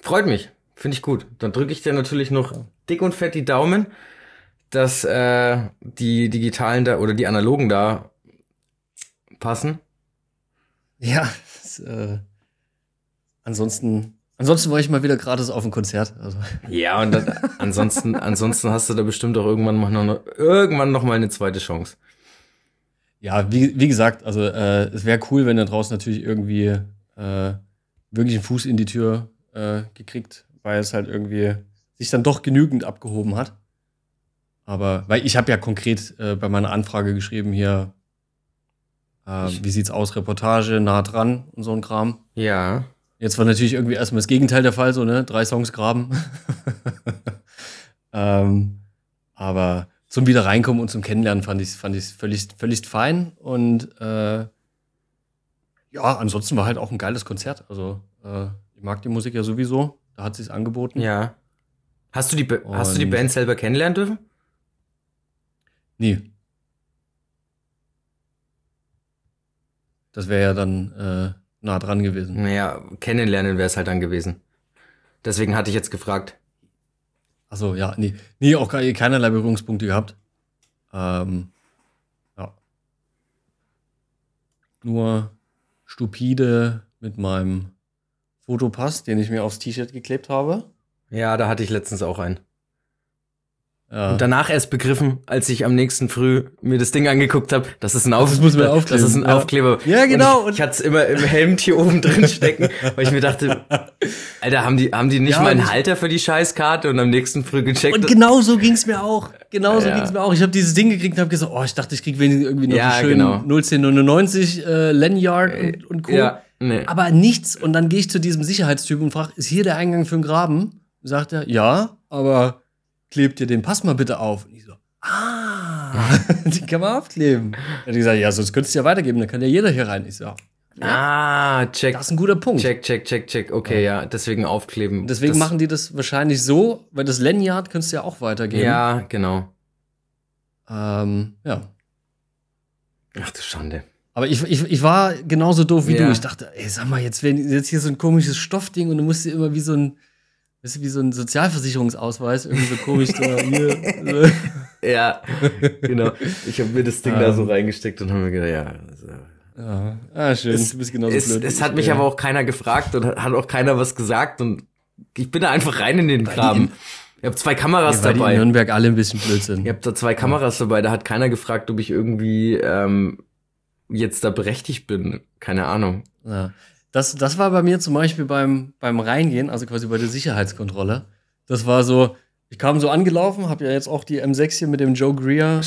Freut mich. Finde ich gut. Dann drücke ich dir natürlich noch dick und fett die Daumen dass äh, die digitalen da oder die analogen da passen. Ja, das, äh, ansonsten Ansonsten war ich mal wieder gratis auf dem Konzert. Also. Ja, und dann, ansonsten, ansonsten hast du da bestimmt auch irgendwann noch, irgendwann noch mal eine zweite Chance. Ja, wie, wie gesagt, also äh, es wäre cool, wenn er draußen natürlich irgendwie äh, wirklich einen Fuß in die Tür äh, gekriegt, weil es halt irgendwie sich dann doch genügend abgehoben hat. Aber, weil ich habe ja konkret äh, bei meiner Anfrage geschrieben hier, äh, wie sieht's aus, Reportage, nah dran und so ein Kram. Ja. Jetzt war natürlich irgendwie erstmal das Gegenteil der Fall, so, ne? Drei Songs graben. [laughs] ähm, aber zum Wiederreinkommen und zum Kennenlernen fand ich es fand ich's völlig, völlig fein. Und äh, ja, ansonsten war halt auch ein geiles Konzert. Also, äh, ich mag die Musik ja sowieso. Da hat sie es angeboten. Ja. Hast du, die, hast du die Band selber kennenlernen dürfen? Nee. Das wäre ja dann äh, nah dran gewesen. Naja, kennenlernen wäre es halt dann gewesen. Deswegen hatte ich jetzt gefragt. Achso, ja, nee. Nee, auch keinerlei Berührungspunkte gehabt. Ähm, ja. Nur stupide mit meinem Fotopass, den ich mir aufs T-Shirt geklebt habe. Ja, da hatte ich letztens auch einen. Ja. Und danach erst begriffen, als ich am nächsten Früh mir das Ding angeguckt habe, das ist ein Aufkleber. Das muss aufkleben. Das ist ein ja. Aufkleber. Ja, genau. Und ich, ich hatte es immer im Hemd hier oben drin stecken, weil ich mir dachte, Alter, haben die, haben die nicht ja, mal einen Halter für die Scheißkarte und am nächsten Früh gecheckt? Und genau so ging's mir auch. Genau so ja. ging's mir auch. Ich habe dieses Ding gekriegt und habe gesagt, oh, ich dachte, ich krieg wenigstens irgendwie noch ja, einen schönen genau. 01099 äh, Lanyard und, äh, und Co. Ja, nee. Aber nichts. Und dann gehe ich zu diesem Sicherheitstyp und frage, ist hier der Eingang für den Graben? Sagt er, ja, aber klebt dir den Pass mal bitte auf. Und ich so, ah, [laughs] die kann man aufkleben. Er hat gesagt, ja, sonst könntest du ja weitergeben, dann kann ja jeder hier rein. Ich so, ja, ah, check. Das ist ein guter Punkt. Check, check, check, check. Okay, ja, ja deswegen aufkleben. Deswegen das machen die das wahrscheinlich so, weil das Lanyard könntest du ja auch weitergeben. Ja, genau. Ähm, ja. Ach du Schande. Aber ich, ich, ich war genauso doof wie ja. du. Ich dachte, ey, sag mal, jetzt, wenn jetzt hier so ein komisches Stoffding und du musst dir immer wie so ein ist wie so ein Sozialversicherungsausweis, irgendwie so komisch. so, [laughs] Ja, genau. Ich habe mir das Ding um, da so ähm. reingesteckt und habe mir gedacht, ja. Also, ja. Ah, schön, es, du bist genauso es, blöd. Es hat mich ja. aber auch keiner gefragt und hat auch keiner was gesagt und ich bin da einfach rein in den Kram. Ich habe zwei Kameras ja, dabei. Die in Nürnberg alle ein bisschen blöd sind. Ich habe da zwei Kameras dabei, da hat keiner gefragt, ob ich irgendwie ähm, jetzt da berechtigt bin. Keine Ahnung. Ja. Das, das war bei mir zum Beispiel beim, beim Reingehen, also quasi bei der Sicherheitskontrolle. Das war so, ich kam so angelaufen, habe ja jetzt auch die M6 hier mit dem Joe Greer.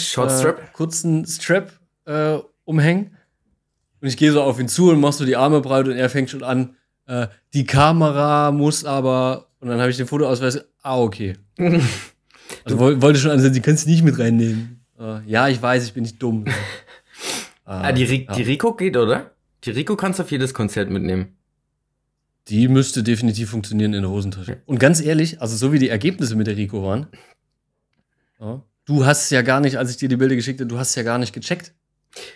Äh, kurzen Strap äh, umhängen. Und ich gehe so auf ihn zu und mach so die Arme breit und er fängt schon an, äh, die Kamera muss aber, und dann habe ich den Fotoausweis, ah, okay. [laughs] also woll, wollte schon ansehen, sie kannst du nicht mit reinnehmen. Äh, ja, ich weiß, ich bin nicht dumm. ah, die, ja. die Rico geht, oder? Die Rico kannst du auf jedes Konzert mitnehmen. Die müsste definitiv funktionieren in der Hosentasche. Und ganz ehrlich, also so wie die Ergebnisse mit der Rico waren, ja, du hast ja gar nicht, als ich dir die Bilder geschickt habe, du hast ja gar nicht gecheckt,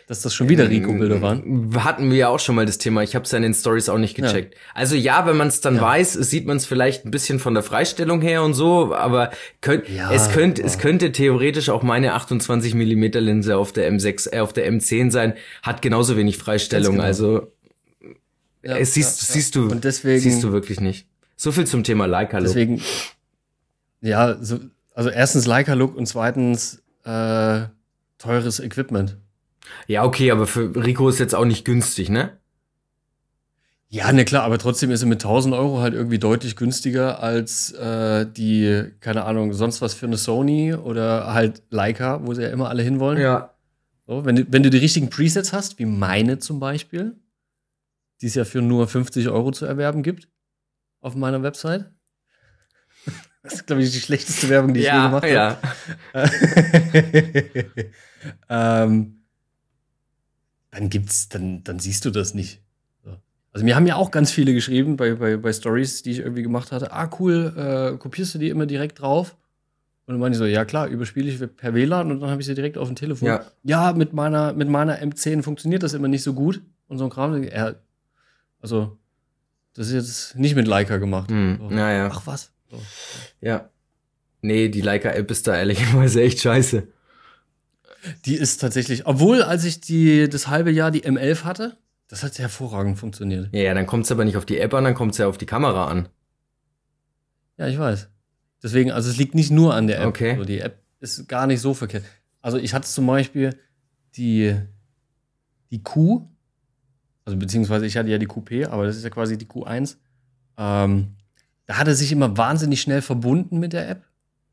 dass das schon wieder Rico-Bilder waren. Hatten wir ja auch schon mal das Thema. Ich habe es ja in den Stories auch nicht gecheckt. Ja. Also ja, wenn man es dann ja. weiß, sieht man es vielleicht ein bisschen von der Freistellung her und so, aber könnt, ja, es könnte es könnte theoretisch auch meine 28 Millimeter Linse auf der M6 äh, auf der M10 sein, hat genauso wenig Freistellung. Genau. Also es siehst siehst du und deswegen siehst du wirklich nicht. So viel zum Thema Leica Look. Deswegen ja, so, also erstens Leica Look und zweitens äh, teures Equipment. Ja, okay, aber für Rico ist jetzt auch nicht günstig, ne? Ja, ne klar, aber trotzdem ist er mit 1000 Euro halt irgendwie deutlich günstiger als äh, die, keine Ahnung, sonst was für eine Sony oder halt Leica, wo sie ja immer alle hinwollen. Ja. So, wenn, du, wenn du die richtigen Presets hast, wie meine zum Beispiel, die es ja für nur 50 Euro zu erwerben gibt, auf meiner Website. Das ist, glaube ich, die schlechteste Werbung, die ich ja, je gemacht habe. Ja. [laughs] ähm, dann gibt's, dann, dann siehst du das nicht. Also mir haben ja auch ganz viele geschrieben bei, bei, bei Stories, die ich irgendwie gemacht hatte. Ah, cool, äh, kopierst du die immer direkt drauf? Und dann meine ich so, ja klar, überspiele ich per WLAN und dann habe ich sie direkt auf dem Telefon. Ja, ja mit, meiner, mit meiner M10 funktioniert das immer nicht so gut. Und so ein Kram. Ja, also, das ist jetzt nicht mit Leica gemacht. Hm. So. Ja, ja. Ach was. So. Ja. Nee, die Leica-App ist da ehrlicherweise [laughs] echt scheiße. Die ist tatsächlich, obwohl, als ich die, das halbe Jahr die M11 hatte, das hat hervorragend funktioniert. Ja, ja dann kommt es aber nicht auf die App an, dann kommt es ja auf die Kamera an. Ja, ich weiß. Deswegen, also es liegt nicht nur an der App. Okay. Also die App ist gar nicht so verkehrt. Also ich hatte zum Beispiel die, die Q, also beziehungsweise ich hatte ja die QP, aber das ist ja quasi die Q1. Ähm, da hat er sich immer wahnsinnig schnell verbunden mit der App.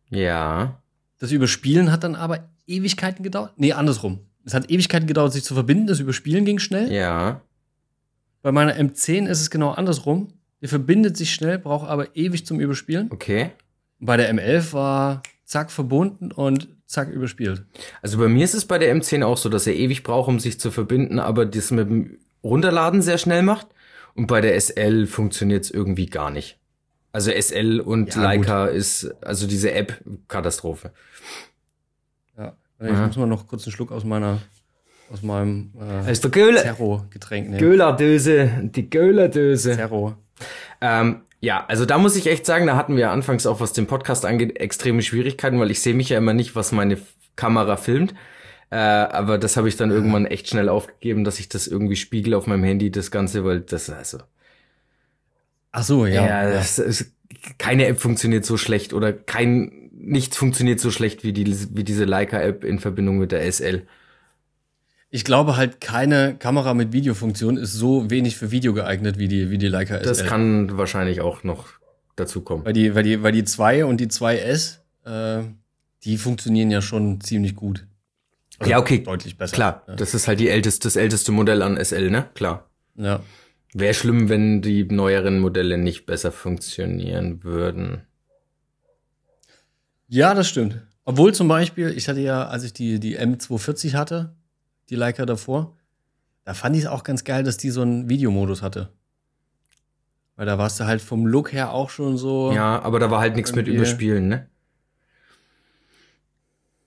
Ja. Das Überspielen hat dann aber Ewigkeiten gedauert. Nee, andersrum. Es hat Ewigkeiten gedauert, sich zu verbinden. Das Überspielen ging schnell. Ja. Bei meiner M10 ist es genau andersrum. Die verbindet sich schnell, braucht aber ewig zum Überspielen. Okay. Bei der M11 war zack verbunden und zack überspielt. Also bei mir ist es bei der M10 auch so, dass er ewig braucht, um sich zu verbinden, aber das mit dem Runterladen sehr schnell macht. Und bei der SL funktioniert es irgendwie gar nicht. Also SL und ja, Leica gut. ist, also diese App, Katastrophe. Ich muss mal noch kurz einen Schluck aus meiner aus meinem äh, der Göhle, Zerro-Getränk nehmen. Göhler-Döse, die Göhler-Döse. Zerro. Ähm, ja, also da muss ich echt sagen, da hatten wir anfangs auch, was den Podcast angeht, extreme Schwierigkeiten, weil ich sehe mich ja immer nicht, was meine Kamera filmt. Äh, aber das habe ich dann irgendwann echt schnell aufgegeben, dass ich das irgendwie spiegel auf meinem Handy, das Ganze, weil das also. Ach so, ja. Ja, das ist, keine App funktioniert so schlecht oder kein nichts funktioniert so schlecht wie, die, wie diese Leica-App in Verbindung mit der SL. Ich glaube halt, keine Kamera mit Videofunktion ist so wenig für Video geeignet wie die, wie die Leica SL. Das kann wahrscheinlich auch noch dazu kommen. Weil die, weil die, weil die 2 und die 2S, äh, die funktionieren ja schon ziemlich gut. Also ja, okay. Deutlich besser. Klar, ja. das ist halt die älteste, das älteste Modell an SL, ne? Klar. Ja. Wäre schlimm, wenn die neueren Modelle nicht besser funktionieren würden. Ja, das stimmt. Obwohl zum Beispiel, ich hatte ja, als ich die, die M240 hatte, die Leica davor, da fand ich es auch ganz geil, dass die so einen Videomodus hatte. Weil da warst du halt vom Look her auch schon so. Ja, aber da war halt nichts mit Überspielen, ne?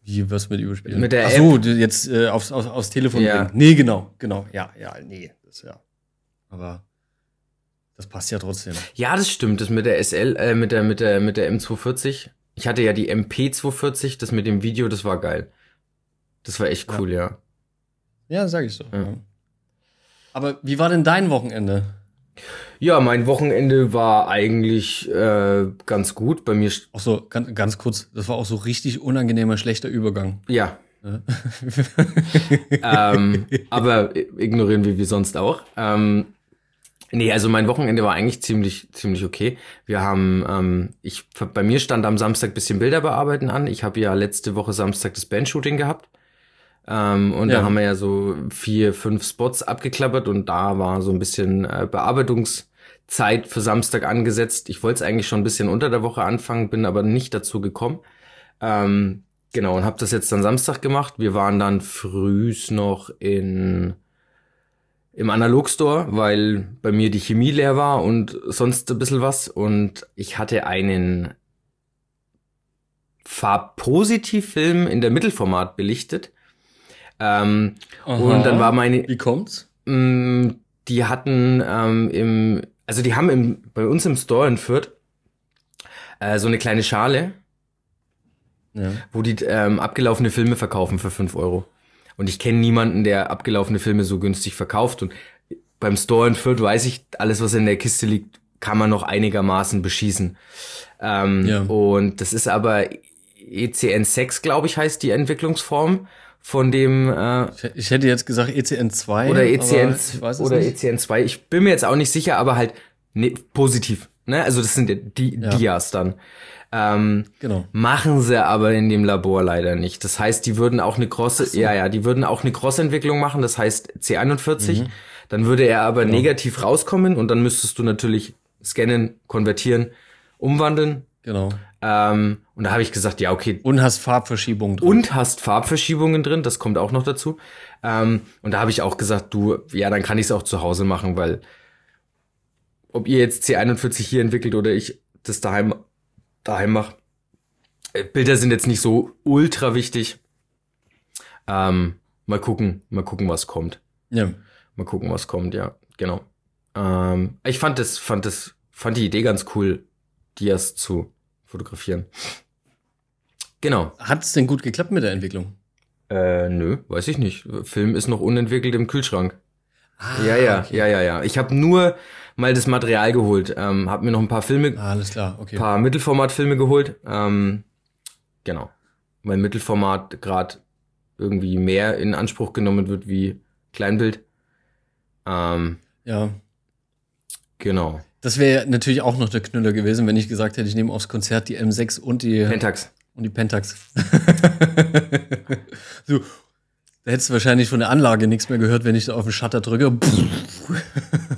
Wie was mit Überspielen? Mit der Ach so, App. jetzt äh, aufs, aufs, aufs Telefon ja. bringen. Nee, genau, genau. Ja, ja, nee, das ja. Aber das passt ja trotzdem. Ja, das stimmt. Das mit der SL, äh, mit der, mit der, mit der M240 ich hatte ja die MP240, das mit dem Video, das war geil. Das war echt cool, ja. Ja, ja sag ich so. Ja. Aber wie war denn dein Wochenende? Ja, mein Wochenende war eigentlich äh, ganz gut. Bei mir. Ach so, ganz, ganz kurz, das war auch so richtig unangenehmer, schlechter Übergang. Ja. ähm, [laughs] aber ignorieren wir wie sonst auch. Ähm, Nee, also mein Wochenende war eigentlich ziemlich, ziemlich okay. Wir haben, ähm, ich, bei mir stand am Samstag bisschen Bilder bearbeiten an. Ich habe ja letzte Woche Samstag das Bandshooting gehabt. Ähm, und Ja. da haben wir ja so vier, fünf Spots abgeklappert und da war so ein bisschen äh, Bearbeitungszeit für Samstag angesetzt. Ich wollte es eigentlich schon ein bisschen unter der Woche anfangen, bin aber nicht dazu gekommen. Ähm, genau, und habe das jetzt dann Samstag gemacht. Wir waren dann frühs noch in im Analogstore, weil bei mir die Chemie leer war und sonst ein bisschen was. Und ich hatte einen Farbpositivfilm in der Mittelformat belichtet. Ähm, und dann war meine, Wie kommt's? mh, die hatten ähm, im, also die haben im, bei uns im Store in Fürth äh, so eine kleine Schale, Ja. wo die ähm, abgelaufene Filme verkaufen für 5 Euro. Und ich kenne niemanden, der abgelaufene Filme so günstig verkauft. Und beim Store in Fürth weiß ich, alles, was in der Kiste liegt, kann man noch einigermaßen beschießen. Ähm, Ja. Und das ist aber ECN6, glaube ich, heißt die Entwicklungsform von dem äh, Ich- hätte jetzt gesagt E ECN2. oder aber ECN ich weiß es oder nicht. ECN2. Ich bin mir jetzt auch nicht sicher, aber halt ne, positiv. Ne? Also das sind die Ja. Dias dann. Ähm, Genau. Machen sie aber in dem Labor leider nicht. Das heißt, die würden auch eine Cross, ja, ja, die würden auch eine Cross-Entwicklung machen, das heißt C41. Mhm. Dann würde er aber Genau. negativ rauskommen und dann müsstest du natürlich scannen, konvertieren, umwandeln. Genau. Ähm, und da habe ich gesagt, ja, okay, Und hast Farbverschiebung drin. und hast Farbverschiebungen drin, das kommt auch noch dazu. Ähm, und da habe ich auch gesagt, du, ja, dann kann ich es auch zu Hause machen, weil ob ihr jetzt C41 hier entwickelt oder ich das daheim, daheim mache, äh, Bilder sind jetzt nicht so ultra wichtig. Ähm, mal gucken, mal gucken, was kommt. Ja. Mal gucken, was kommt, ja, genau. Ähm, ich fand das, fand das, fand die Idee ganz cool, Dias zu fotografieren. Genau. Hat es denn gut geklappt mit der Entwicklung? Äh, nö, weiß ich nicht. Film ist noch unentwickelt im Kühlschrank. Ah, ja, ja, okay. ja, ja, ja. Ich habe nur mal das Material geholt. Ähm, habe mir noch ein paar Filme, Ah, alles klar, okay. paar Mittelformatfilme geholt. Ähm, genau. Weil Mittelformat gerade irgendwie mehr in Anspruch genommen wird wie Kleinbild. Ähm, Ja. genau. Das wäre natürlich auch noch der Knüller gewesen, wenn ich gesagt hätte, ich nehme aufs Konzert die M6 und die, Pentax. und die Pentax. [laughs] so, da hättest du wahrscheinlich von der Anlage nichts mehr gehört, wenn ich da auf den Shutter drücke.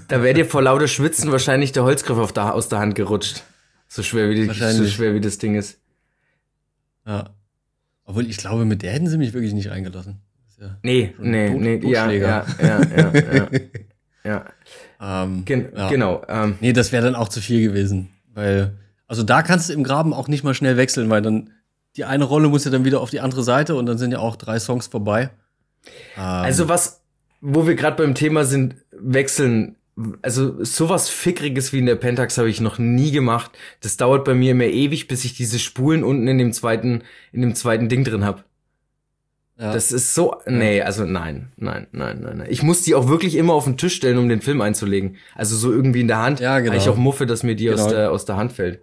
Da wäre dir vor lauter Schwitzen wahrscheinlich der Holzgriff auf der, aus der Hand gerutscht. So schwer wie, die, so schwer wie das Ding ist. Ja. Obwohl, ich glaube, mit der hätten sie mich wirklich nicht eingelassen. Das ist ja, Nee, nee, Tot- nee, ja, ja, ja, ja, ja. [laughs] ja. ähm, Gen ja. Genau. Ähm, Nee, das wäre dann auch zu viel gewesen. Weil, also da kannst du im Graben auch nicht mal schnell wechseln, weil dann die eine Rolle muss ja dann wieder auf die andere Seite und dann sind ja auch drei Songs vorbei. Ähm, also was, wo wir gerade beim Thema sind, wechseln. Also sowas Fickriges wie in der Pentax habe ich noch nie gemacht. Das dauert bei mir immer ewig, bis ich diese Spulen unten in dem zweiten, in dem zweiten Ding drin habe. ja. Das ist so, nee, also nein, nein, nein, nein, nein. Ich muss die auch wirklich immer auf den Tisch stellen, um den Film einzulegen. Also so irgendwie in der Hand. Ja, genau. Weil ich auch muffe, dass mir die aus, Genau. der, aus der Hand fällt.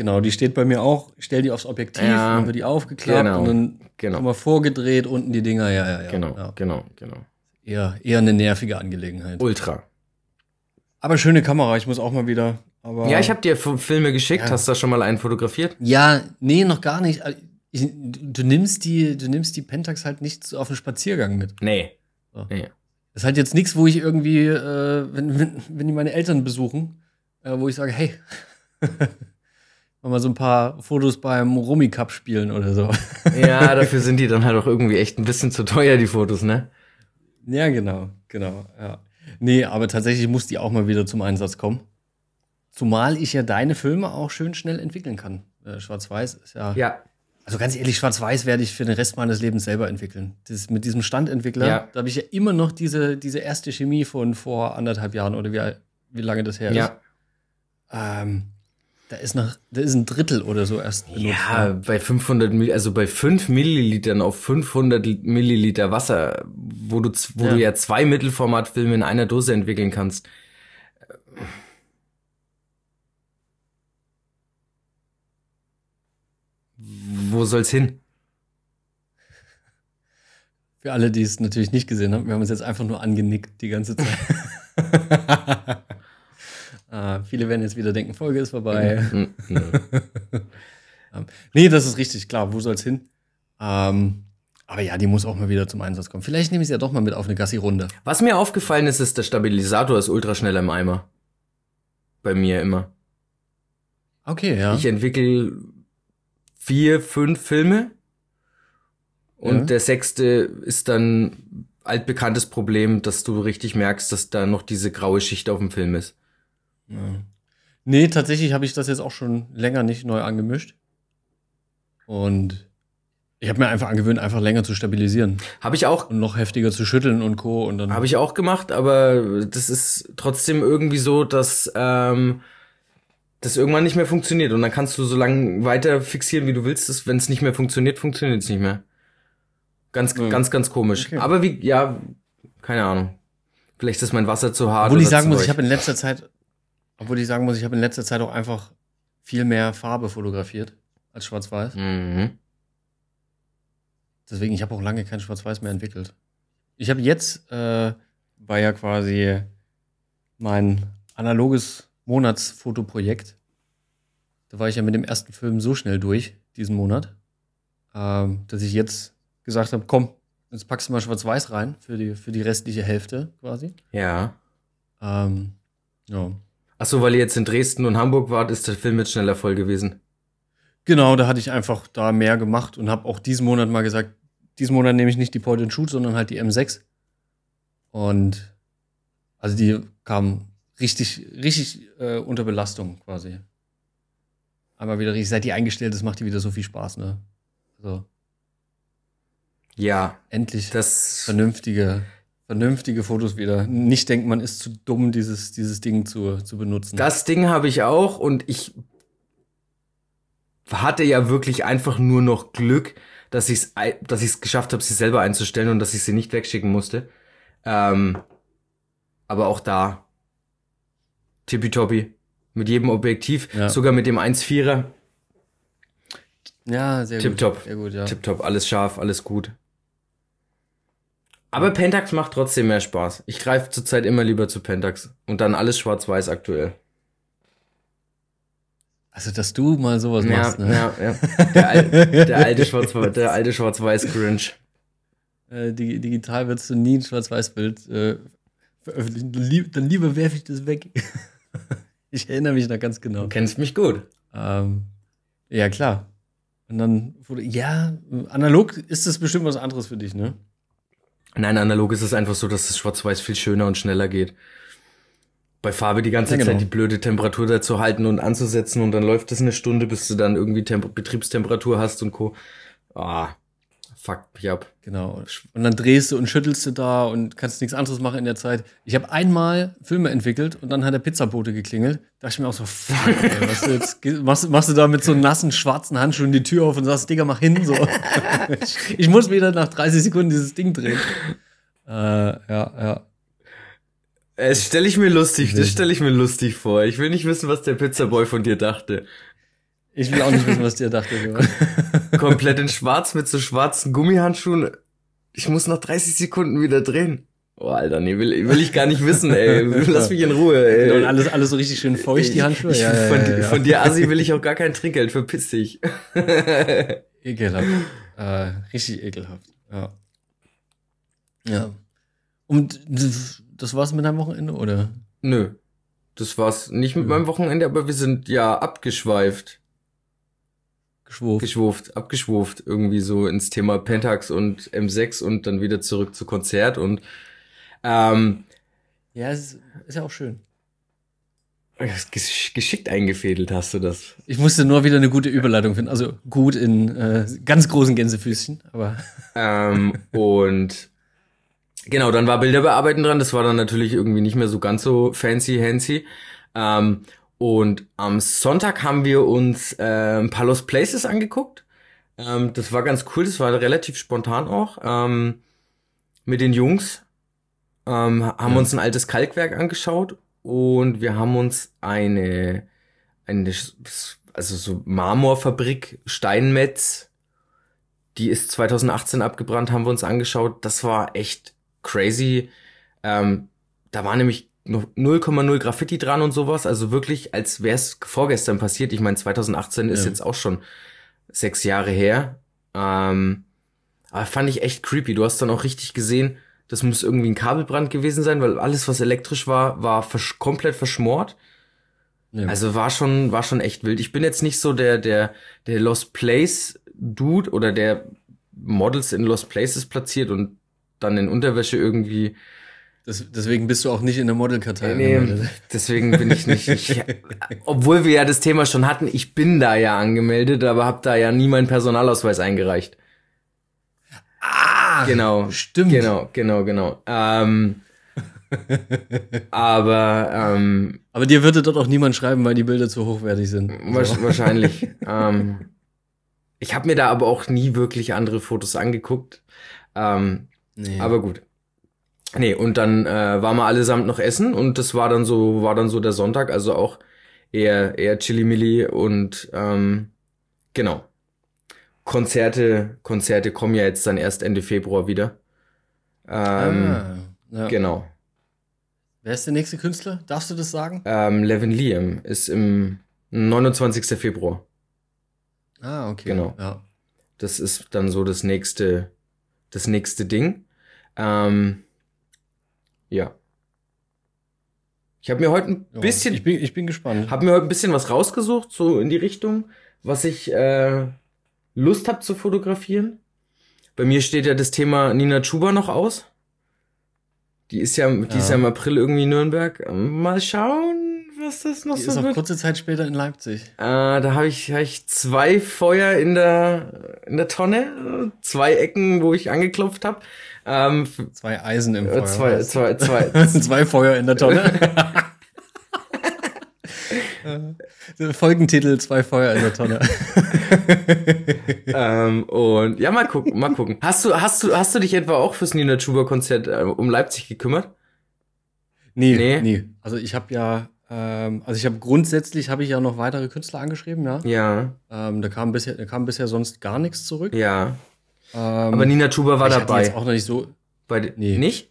Genau, die steht bei mir auch. Ich stell die aufs Objektiv, Ja, dann wird die aufgeklappt genau, und dann genau. nochmal vorgedreht, unten die Dinger, ja, ja, ja. Genau, Ja. genau, genau. Eher, eher eine nervige Angelegenheit. Ultra. Aber schöne Kamera, ich muss auch mal wieder. Ja, ich habe dir Filme geschickt. Ja. Hast du da schon mal einen fotografiert? Ja, nee, noch gar nicht. Ich, du, nimmst die, du nimmst die Pentax halt nicht so auf den Spaziergang mit. Nee. So. nee. Das ist halt jetzt nichts, wo ich irgendwie, äh, wenn, wenn, wenn die meine Eltern besuchen, äh, wo ich sage, hey, [laughs] mal so ein paar Fotos beim Rummy Cup spielen oder so. [laughs] Ja, dafür sind die dann halt auch irgendwie echt ein bisschen zu teuer, die Fotos, ne? ja, genau, genau, ja. Nee, aber tatsächlich muss die auch mal wieder zum Einsatz kommen. Zumal ich ja deine Filme auch schön schnell entwickeln kann. Äh, Schwarz-Weiß ist ja, Ja. Also ganz ehrlich, Schwarz-Weiß werde ich für den Rest meines Lebens selber entwickeln. Das, mit diesem Standentwickler, Ja. da habe ich ja immer noch diese, diese erste Chemie von vor anderthalb Jahren oder wie, wie lange das her ist. Ja. Ähm, da ist noch, da ist ein Drittel oder so erst benutzt. Ja, bei 500 Mill also bei 5 Millilitern auf 500 Milliliter Wasser, wo du, wo Ja. du ja zwei Mittelformatfilme in einer Dose entwickeln kannst. Wo soll's hin? Für alle, die es natürlich nicht gesehen haben, wir haben uns jetzt einfach nur angenickt die ganze Zeit. [laughs] ah, viele werden jetzt wieder denken, Folge ist vorbei. [laughs] Hm, nö. Ähm, nee, das ist richtig, klar. Wo soll's hin? Ähm, Aber ja, die muss auch mal wieder zum Einsatz kommen. Vielleicht nehme ich sie ja doch mal mit auf eine Gassi-Runde. Was mir aufgefallen ist, ist, der Stabilisator ist ultra schnell im Eimer. Bei mir immer. Okay, ja. Ich entwickle vier, fünf Filme. Und Ja. der sechste ist dann altbekanntes Problem, dass du richtig merkst, dass da noch diese graue Schicht auf dem Film ist. Ja. Nee, tatsächlich habe ich das jetzt auch schon länger nicht neu angemischt. Und ich habe mir einfach angewöhnt, einfach länger zu stabilisieren Habe ich auch und noch heftiger zu schütteln und Co. Und dann Habe ich auch gemacht, aber das ist trotzdem irgendwie so, dass ähm, das irgendwann nicht mehr funktioniert. Und dann kannst du so lange weiter fixieren, wie du willst. Wenn es nicht mehr funktioniert, funktioniert es nicht mehr. Ganz, Hm. ganz, ganz komisch. Okay. Aber wie, ja, keine Ahnung. Vielleicht ist mein Wasser zu hart. Obwohl ich sagen muss, ich habe in letzter Zeit, obwohl ich sagen muss, ich habe in letzter Zeit auch einfach viel mehr Farbe fotografiert als Schwarz-Weiß. Mhm. Deswegen, ich habe auch lange kein Schwarz-Weiß mehr entwickelt. Ich habe jetzt, äh, war ja quasi mein analoges Monatsfotoprojekt. Da war ich ja mit dem ersten Film so schnell durch, diesen Monat, ähm, dass ich jetzt gesagt habe, komm, jetzt packst du mal Schwarz-Weiß rein für die, für die restliche Hälfte quasi. Ja. Ähm, ja. Ach so, weil ihr jetzt in Dresden und Hamburg wart, ist der Film jetzt schneller voll gewesen. Genau, da hatte ich einfach da mehr gemacht und habe auch diesen Monat mal gesagt, diesen Monat nehme ich nicht die Point and Shoot, sondern halt die M6. Und also die kam richtig, richtig äh, unter Belastung quasi. Einmal wieder richtig, seit die eingestellt ist, macht die wieder so viel Spaß, ne? Also Ja, endlich das. vernünftige, vernünftige Fotos wieder. Nicht denkt, man ist zu dumm, dieses, dieses Ding zu, zu benutzen. Das Ding habe ich auch und ich hatte ja wirklich einfach nur noch Glück, dass ich es dass ich's geschafft habe, sie selber einzustellen und dass ich sie nicht wegschicken musste. Ähm, aber auch da tippitoppi mit jedem Objektiv, Ja. sogar mit dem 1.4er, ja, sehr Tipptopp. gut. Sehr gut, ja. tipptopp, alles scharf, alles gut. Aber Pentax macht trotzdem mehr Spaß. Ich greife zurzeit immer lieber zu Pentax und dann alles schwarz-weiß aktuell. Also, dass du mal sowas Ja, machst, ne? ja, ja. [laughs] Der, al der alte Schwarz- Schwarz-Weiß-Grinch. Äh, dig- digital würdest du nie ein Schwarz-Weiß-Bild äh, veröffentlichen. Lieb, dann lieber werfe ich das weg. [laughs] ich erinnere mich da ganz genau. Du kennst mich gut. Ähm, ja, klar. Und dann wurde, ja, analog ist das bestimmt was anderes für dich, ne? Nein, analog ist es einfach so, dass das Schwarz-Weiß viel schöner und schneller geht. Bei Farbe die ganze Ja, genau. Zeit die blöde Temperatur dazu halten und anzusetzen und dann läuft es eine Stunde, bis du dann irgendwie Temp Betriebstemperatur hast und Co. Ah, fuck mich ab. Genau. Und dann drehst du und schüttelst du da und kannst nichts anderes machen in der Zeit. Ich habe einmal Filme entwickelt und dann hat der Pizzabote geklingelt. Da dachte ich mir auch so, fuck, ey, was du jetzt, [laughs] machst, machst du da mit so nassen, schwarzen Handschuhen die Tür auf und sagst, Digga, mach hin. So. ich, [laughs] ich muss wieder nach 30 Sekunden dieses Ding drehen. Äh, ja, ja. Das stelle ich mir lustig, das stelle ich mir lustig vor. Ich will nicht wissen, was der Pizzaboy von dir dachte. Ich will auch nicht wissen, was der dachte. [laughs] Komplett in schwarz mit so schwarzen Gummihandschuhen. Ich muss nach 30 Sekunden wieder drehen. Oh, Alter, nee, will, will ich gar nicht wissen, ey. [laughs] Lass mich in Ruhe, ey. Und alles, alles so richtig schön feucht, die Handschuhe. Ich, ja, ja, von, ja, von dir, Assi, will ich auch gar kein Trinkgeld, verpiss dich. [laughs] Ekelhaft. Äh, richtig ekelhaft. Ja. Ja. Und das war's mit deinem Wochenende, oder? Nö. Das war's nicht mit meinem Wochenende, aber wir sind ja abgeschweift, Geschwurft. geschwurft, abgeschwurft irgendwie so ins Thema Pentax und M6 und dann wieder zurück zu Konzert und ähm, Ja, es ist, ist ja auch schön. gesch- geschickt eingefädelt hast du das. Ich musste nur wieder eine gute Überleitung finden. Also gut in äh, ganz großen Gänsefüßchen, aber [laughs] ähm, und genau, dann war Bilderbearbeiten dran. Das war dann natürlich irgendwie nicht mehr so ganz so fancy, fancy. Ähm, und am Sonntag haben wir uns äh, ein paar Lost Places angeguckt. Ähm, das war ganz cool. Das war relativ spontan auch. Ähm, mit den Jungs ähm, haben Ja. uns ein altes Kalkwerk angeschaut und wir haben uns eine, eine also so Marmorfabrik Steinmetz die ist 2018 abgebrannt, haben wir uns angeschaut. Das war echt crazy. Ähm, da war nämlich noch 0,0 Graffiti dran und sowas. Also wirklich, als wäre es vorgestern passiert. Ich meine, 2018 ist Ja. jetzt auch schon sechs Jahre her. Ähm, Aber fand ich echt creepy. Du hast dann auch richtig gesehen, das muss irgendwie ein Kabelbrand gewesen sein, weil alles, was elektrisch war, war versch komplett verschmort. Ja. Also war schon, war schon echt wild. Ich bin jetzt nicht so der, der, der Lost Place Dude oder der Models in Lost Places platziert und dann in Unterwäsche irgendwie. Das, deswegen bist du auch nicht in der Modelkartei. Nee, deswegen bin ich nicht. Ich, [laughs] obwohl wir ja das Thema schon hatten, ich bin da ja angemeldet, aber habe da ja nie meinen Personalausweis eingereicht. Ah, genau. Stimmt. Genau, genau, genau. Ähm, aber ähm, aber dir würde dort auch niemand schreiben, weil die Bilder zu hochwertig sind. So. Wahrscheinlich. [laughs] ähm, ich habe mir da aber auch nie wirklich andere Fotos angeguckt. Ähm, nee. Aber gut. Nee, und dann äh, waren wir allesamt noch essen und das war dann so, war dann so der Sonntag, also auch eher, eher Chili-Milli und ähm, genau. Konzerte, Konzerte kommen ja jetzt dann erst Ende Februar wieder. Ähm, ah, ja. Genau. Wer ist der nächste Künstler? Darfst du das sagen? Ähm, Levin Liam ist im 29. Februar. Ah, okay. Genau. Ja. Das ist dann so das nächste, das nächste Ding. Ähm, ja. Ich habe mir heute ein ja, bisschen. Ich bin, ich bin gespannt. Habe mir heute ein bisschen was rausgesucht, so in die Richtung, was ich äh, Lust habe zu fotografieren. Bei mir steht ja das Thema Nina Chuba noch aus. Die ist ja, die ja. ist ja im April irgendwie in Nürnberg. Mal schauen, was das noch die so ist auch kurze Zeit später in Leipzig. Äh, da habe ich, hab ich zwei Feuer in der, in der Tonne, zwei Ecken, wo ich angeklopft habe. Ähm, zwei Eisen im Feuer. Zwei, zwei, zwei, [laughs] zwei Feuer in der Tonne. [laughs] Folgentitel, zwei Feuer in der Tonne. [laughs] ähm, und ja, mal gucken, mal gucken. Hast du, hast du, hast du dich etwa auch fürs Nina Chuba Konzert äh, um Leipzig gekümmert? Nee, nee. nee. Also ich habe ja, ähm, also ich habe grundsätzlich habe ich ja noch weitere Künstler angeschrieben, ja. Ja. Ähm, da kam bisher, da kam bisher sonst gar nichts zurück. Ja. Ähm, Aber Nina Chuba war ich dabei. Jetzt auch noch nicht so. Bei, nee. Nicht?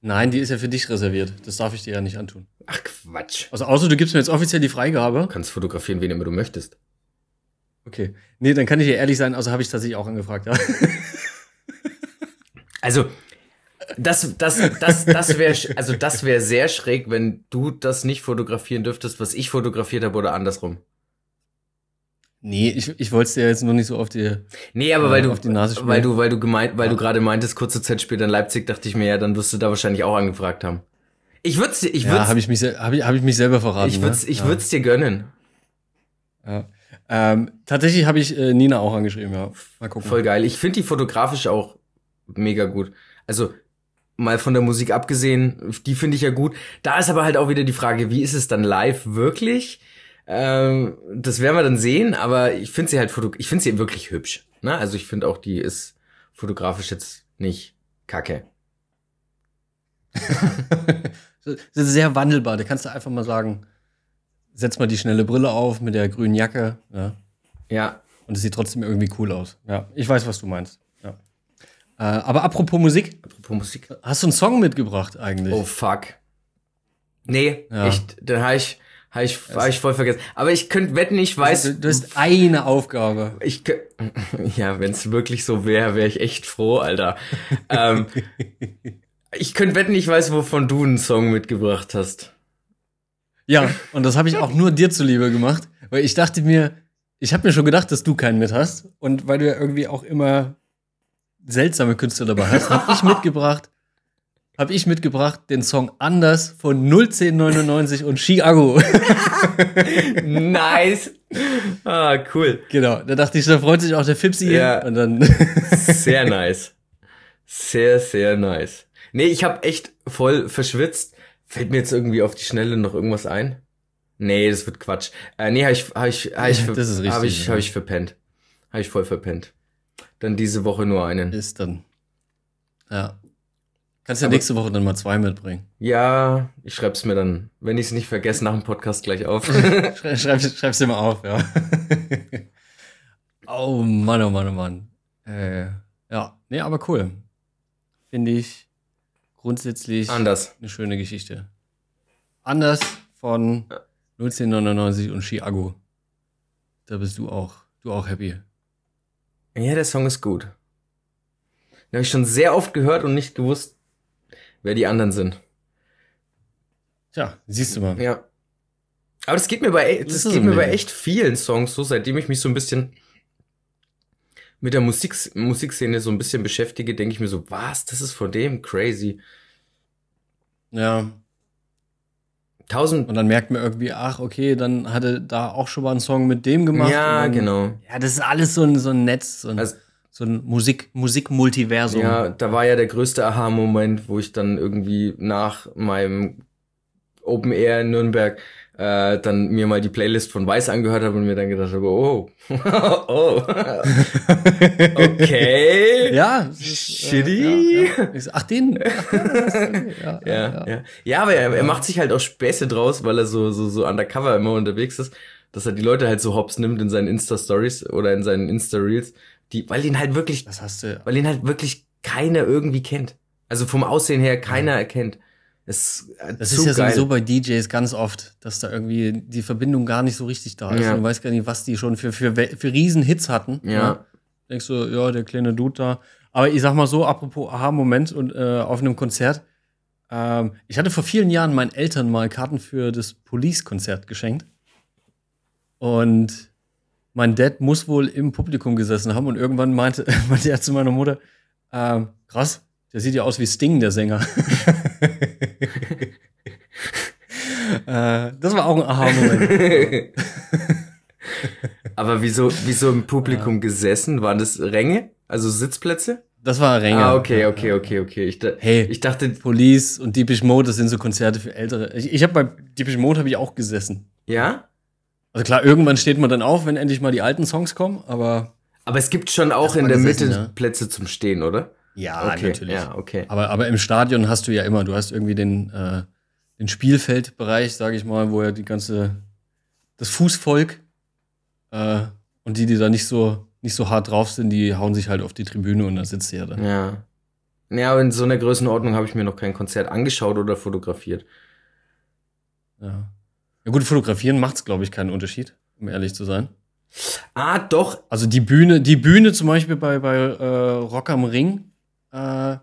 Nein, die ist ja für dich reserviert. Das darf ich dir ja nicht antun. Ach Quatsch. Also außer du gibst mir jetzt offiziell die Freigabe. Du kannst fotografieren, wen immer du möchtest. Okay. Nee, dann kann ich ja ehrlich sein, also habe ich tatsächlich auch angefragt, ja. [laughs] Also, das, das, das, das wäre, also das wäre sehr schräg, wenn du das nicht fotografieren dürftest, was ich fotografiert habe oder andersrum. Nee, ich, ich wollte es dir jetzt nur nicht so auf die Nee, aber äh, weil du auf die Nase spielen. weil du weil du gemeint, weil ja. du gerade meintest kurze Zeit später in Leipzig, dachte ich mir ja, dann wirst du da wahrscheinlich auch angefragt haben. Ich würde dir ich würde ja, habe ich mich habe ich, hab ich mich selber verraten. Ich würde ne? ich ja. würde dir gönnen. Ja. Ähm, tatsächlich habe ich äh, Nina auch angeschrieben, ja. Mal gucken. Voll geil. Ich finde die fotografisch auch mega gut. Also mal von der Musik abgesehen, die finde ich ja gut. Da ist aber halt auch wieder die Frage, wie ist es dann live wirklich? Ähm, das werden wir dann sehen, aber ich finde sie halt ich finde sie wirklich hübsch. Ne? Also ich finde auch, die ist fotografisch jetzt nicht kacke. [laughs] sehr wandelbar. Da kannst du einfach mal sagen, setz mal die schnelle Brille auf mit der grünen Jacke. Ja. ja. Und es sieht trotzdem irgendwie cool aus. Ja, ich weiß, was du meinst. Ja. Äh, aber apropos Musik. Apropos Musik. Hast du einen Song mitgebracht eigentlich? Oh fuck. Nee, ja. ich, den habe ich, habe ich, hab ich voll vergessen. Aber ich könnte wetten, ich weiß. Du, du hast eine Aufgabe. Ich [laughs] ja, wenn es wirklich so wäre, wäre ich echt froh, Alter. ähm, ich könnte wetten, ich weiß, wovon du einen Song mitgebracht hast. Ja, und das habe ich auch nur dir zuliebe gemacht, weil ich dachte mir, ich habe mir schon gedacht, dass du keinen mit hast und weil du ja irgendwie auch immer seltsame Künstler dabei hast, habe ich [laughs] mitgebracht habe ich mitgebracht den Song Anders von 01099 und Chiago. [laughs] nice. Ah, cool. Genau, da dachte ich, da freut sich auch der Fipsi ja. und dann [laughs] sehr [laughs] nice. Sehr, sehr nice. Nee, ich habe echt voll verschwitzt. Fällt mir jetzt irgendwie auf die Schnelle noch irgendwas ein? Nee, das wird Quatsch. Äh, nee, habe ich, hab ich, hab ich, ist richtig, hab ich, hab ich verpennt. Habe ich voll verpennt. Dann diese Woche nur einen. Ist dann. Ja. Kannst ja nächste Woche dann mal zwei mitbringen. Ja, ich schreib's mir dann, wenn ich es nicht vergesse, nach dem Podcast gleich auf. [laughs] [laughs] Schreib, schreib's dir mal auf, ja. [laughs] oh Mann, oh Mann, oh Mann. Äh, ja, nee, aber cool. Finde ich grundsätzlich anders. eine schöne Geschichte. Anders von 1999 und Chiago. Da bist du auch, du auch happy. Ja, der Song ist gut. Den habe ich schon sehr oft gehört und nicht gewusst, wer die anderen sind. Tja, siehst du mal. Ja. Aber das geht mir bei, das, Das geht mir bei echt vielen Songs so, seitdem ich mich so ein bisschen mit der Musik, Musikszene so ein bisschen beschäftige, denke ich mir so, was, das ist von dem crazy. Ja. Tausend, Und dann merkt man irgendwie, ach, okay, dann hatte da auch schon mal einen Song mit dem gemacht. ja, dann, genau. Ja, das ist alles so ein, so ein Netz, so ein, Also- so ein Musik, Musikmultiversum. Ja, da war ja der größte Aha-Moment, wo ich dann irgendwie nach meinem Open Air in Nürnberg äh, dann mir mal die Playlist von Weiß angehört habe und mir dann gedacht habe, oh, [laughs] oh, [laughs] okay. Ja, ist, Shitty. ja, ja. So, Ach, den. [laughs] Ja, Ja, ja. Ja, aber er, er macht sich halt auch Späße draus, weil er so, so, so undercover immer unterwegs ist, dass er die Leute halt so hops nimmt in seinen Insta-Stories oder in seinen Insta-Reels, die, weil ihn halt wirklich, Das hast du. weil ihn halt wirklich keiner irgendwie kennt. Also vom Aussehen her keiner erkennt. Es, äh, Das ist ja geil. sowieso bei DJs ganz oft, dass da irgendwie die Verbindung gar nicht so richtig da ist. Ja. Und du weißt gar nicht, was die schon für, für, für Riesenhits hatten. Ja. Ne? Denkst du, ja, der kleine Dude da. Aber ich sag mal so, apropos Aha-Moment und äh, auf einem Konzert. Ähm, ich hatte vor vielen Jahren meinen Eltern mal Karten für das Police-Konzert geschenkt. Und mein Dad muss wohl im Publikum gesessen haben und irgendwann meinte, [laughs] meinte er zu meiner Mutter, ähm, krass, der sieht ja aus wie Sting, der Sänger. [laughs] äh, das war auch ein Aha-Moment. [laughs] Aber wieso, wieso im Publikum gesessen? Waren das Ränge? Also Sitzplätze? Das war ein Ränger. Ah, okay, okay, okay, okay. Ich, Hey. ich dachte, Police und Deepish Mode, das sind so Konzerte für Ältere. Ich, ich habe bei Deepish Mode habe ich auch gesessen. ja? Also klar, irgendwann steht man dann auf, wenn endlich mal die alten Songs kommen, aber Aber es gibt schon auch in der Mitte ja. Plätze zum Stehen, oder? ja, okay, natürlich. Ja, okay. Aber, aber im Stadion hast du ja immer, du hast irgendwie den, äh, den Spielfeldbereich, sage ich mal, wo ja die ganze, das Fußvolk äh, und die, die da nicht so, nicht so hart drauf sind, die hauen sich halt auf die Tribüne und dann sitzt du ja dann. Ja. Ja, aber in so einer Größenordnung habe ich mir noch kein Konzert angeschaut oder fotografiert. Ja gut, fotografieren macht's, glaube ich, keinen Unterschied, um ehrlich zu sein. Ah, doch. Also die Bühne, die Bühne zum Beispiel bei, bei äh, Rock am Ring äh,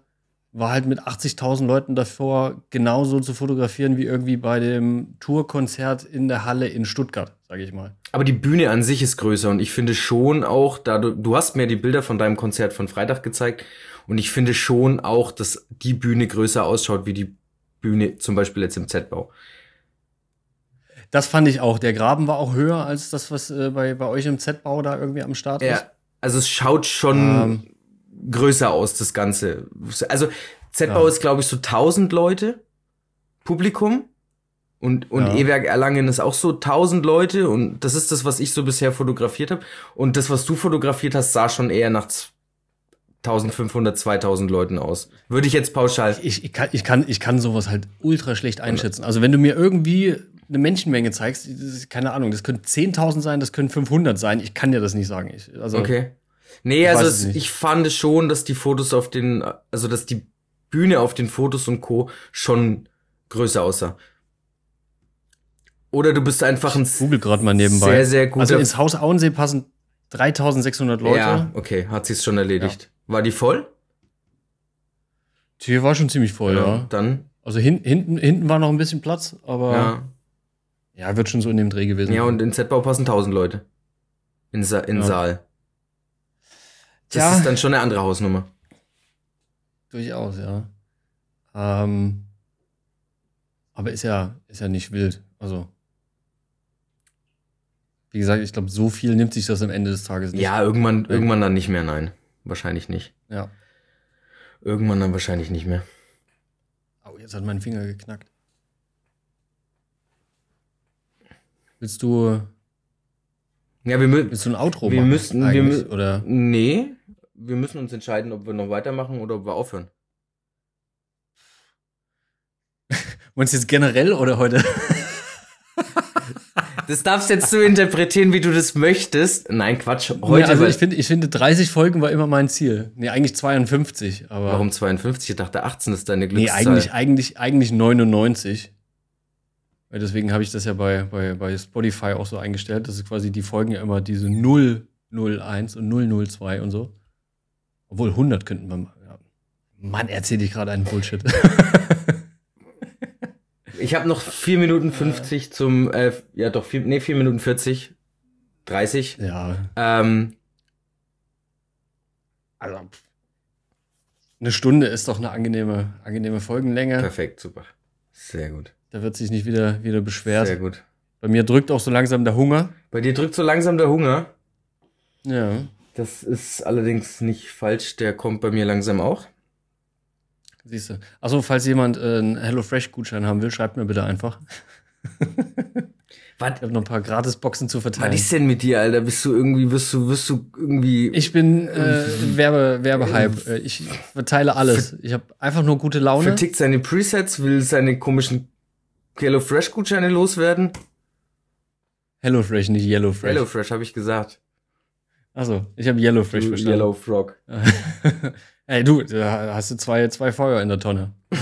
war halt mit 80.000 Leuten davor genauso zu fotografieren wie irgendwie bei dem Tourkonzert in der Halle in Stuttgart, sage ich mal. Aber die Bühne an sich ist größer und ich finde schon auch, da du, du hast mir die Bilder von deinem Konzert von Freitag gezeigt und ich finde schon auch, dass die Bühne größer ausschaut wie die Bühne zum Beispiel jetzt im Z-Bau. Das fand ich auch. Der Graben war auch höher als das, was äh, bei, bei euch im Z-Bau da irgendwie am Start ist. Ja, also es schaut schon Ähm. größer aus, das Ganze. Also Z-Bau Ja. ist, glaube ich, so 1000 Leute Publikum. Und, und Ja. E-Werk Erlangen ist auch so 1000 Leute. Und das ist das, was ich so bisher fotografiert habe. Und das, was du fotografiert hast, sah schon eher nach 1500, 2000 Leuten aus. Würde ich jetzt pauschal. Ich, ich, kann, ich, kann, ich kann sowas halt ultra schlecht einschätzen. Also wenn du mir irgendwie eine Menschenmenge zeigst, ist, keine Ahnung, das können 10.000 sein, das können 500 sein. Ich kann dir das nicht sagen. Ich, also, Okay. Nee, Ich also es ich fand schon, dass die Fotos auf den, also dass die Bühne auf den Fotos und Co. schon größer aussah. Oder du bist einfach ein Google gerade mal nebenbei. sehr, sehr guter. Also ins Haus Auensee passen 3600 Leute. Ja, okay, hat sie's schon erledigt. War die voll? Die war schon ziemlich voll, ja. Dann, Also hin, hinten, hinten war noch ein bisschen Platz, aber ja. ja. wird schon so in dem Dreh gewesen. Ja, und in Z-Bau passen 1000 Leute. In, Sa in Ja. Saal. Das ist dann schon eine andere Hausnummer. Durchaus, ja. Ähm, aber ist ja, ist ja nicht wild. Also, wie gesagt, ich glaube, so viel nimmt sich das am Ende des Tages nicht. Ja, irgendwann, irgendwann dann nicht mehr, nein. Wahrscheinlich nicht. Ja. Irgendwann dann wahrscheinlich nicht mehr. Oh, jetzt hat mein Finger geknackt. Willst du, Ja, wir müssen. willst du ein Outro Wir machen? müssten- wir eigentlich? mü- Oder? Nee, wir müssen uns entscheiden, ob wir noch weitermachen oder ob wir aufhören. [laughs] Du jetzt generell oder heute? Das darfst jetzt so interpretieren, wie du das möchtest. Nein, Quatsch. Heute, Heute, also ich finde, ich finde 30 Folgen war immer mein Ziel. Nee, eigentlich 52, aber. Warum 52? Ich dachte 18 ist deine Nee, Glückszahl. eigentlich, eigentlich, eigentlich 99. Weil deswegen habe ich das ja bei, bei, bei Spotify auch so eingestellt, dass es quasi die Folgen ja immer diese 001 und 002 und so. Obwohl 100 könnten wir, ja, Mann, erzähl ich gerade einen Bullshit. [laughs] Ich habe noch 4 Minuten 50 zum, äh, ja doch, vier, nee, 4 Minuten 40, 30. ja. Ähm, Also. Eine Stunde ist doch eine angenehme, angenehme Folgenlänge. perfekt, super. Sehr gut. Da wird sich nicht wieder, wieder beschwert. Sehr gut. Bei mir drückt auch so langsam der Hunger. Bei dir drückt so langsam der Hunger. Ja. Das ist allerdings nicht falsch, der kommt bei mir langsam auch. Siehst du. Achso, falls jemand äh, einen HelloFresh-Gutschein haben will, schreibt mir bitte einfach. Was, Ich habe noch ein paar Gratisboxen zu was verteilen. ist denn mit dir, Alter? Bist du irgendwie, wirst du, wirst du irgendwie. Ich bin äh, Werbe, Werbehype. Äh, Ich verteile alles. Ich habe einfach nur gute Laune. vertickt seine Presets, will seine komischen HelloFresh-Gutscheine loswerden. HelloFresh, nicht YellowFresh. HelloFresh, habe ich gesagt. Achso, ich habe YellowFresh verstanden. Yellow Frog. [laughs] Ey, du, da hast du zwei, zwei Feuer in der Tonne. [laughs]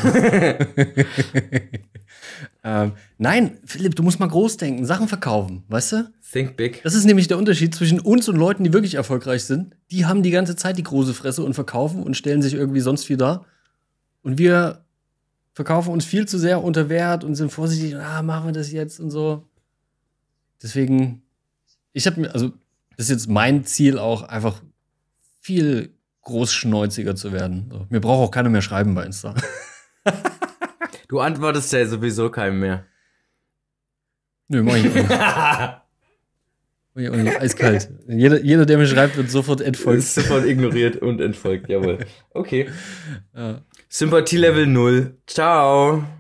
ähm, nein, Philipp, du musst mal groß denken, Sachen verkaufen, weißt du? Think big. Das ist nämlich der Unterschied zwischen uns und Leuten, die wirklich erfolgreich sind. Die haben die ganze Zeit die große Fresse und verkaufen und stellen sich irgendwie sonst viel dar. Und wir verkaufen uns viel zu sehr unter Wert und sind vorsichtig, ah, machen wir das jetzt und so. Deswegen, ich habe mir, also, das ist jetzt mein Ziel auch, einfach viel großschnäuziger zu werden. So. Mir braucht auch keiner mehr schreiben bei Insta. Du antwortest ja sowieso keinem mehr. Nö, mach ich auch nicht. [laughs] Mach ich auch nicht. Eiskalt. Jeder, jeder, der mir schreibt, wird sofort entfolgt. Ist sofort ignoriert und entfolgt, jawohl. Okay. Ja. Sympathie-Level 0. Ciao. [laughs]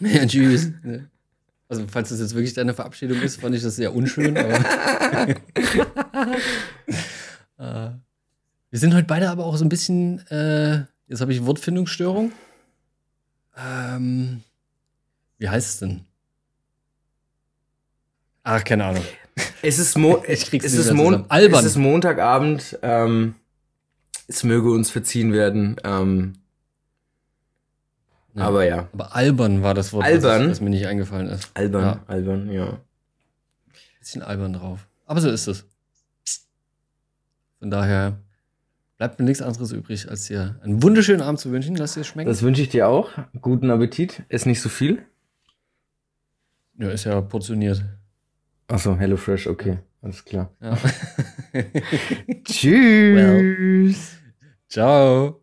Ja, tschüss. Also, falls das jetzt wirklich deine Verabschiedung ist, fand ich das sehr unschön, aber. [laughs] Wir sind heute beide aber auch so ein bisschen, äh, jetzt habe ich Wortfindungsstörung. Ähm, wie heißt es denn? Ach, keine Ahnung. Es ist, Mo [laughs] Ich krieg's es ist, Mon. Albern. es ist Montagabend. Ähm, es möge uns verziehen werden. Ähm, Ja. Aber ja. Aber albern war das Wort, Albern? Was, was mir nicht eingefallen ist. Albern, Ja. albern, ja. Bisschen albern drauf. Aber so ist es. Von daher bleibt mir nichts anderes übrig, als dir einen wunderschönen Abend zu wünschen. Lass dir schmecken. Das wünsche ich dir auch. Guten Appetit. Ist nicht so viel. ja, ist ja portioniert. Achso, HelloFresh, okay. Alles klar. Ja. [laughs] Tschüss. Ciao.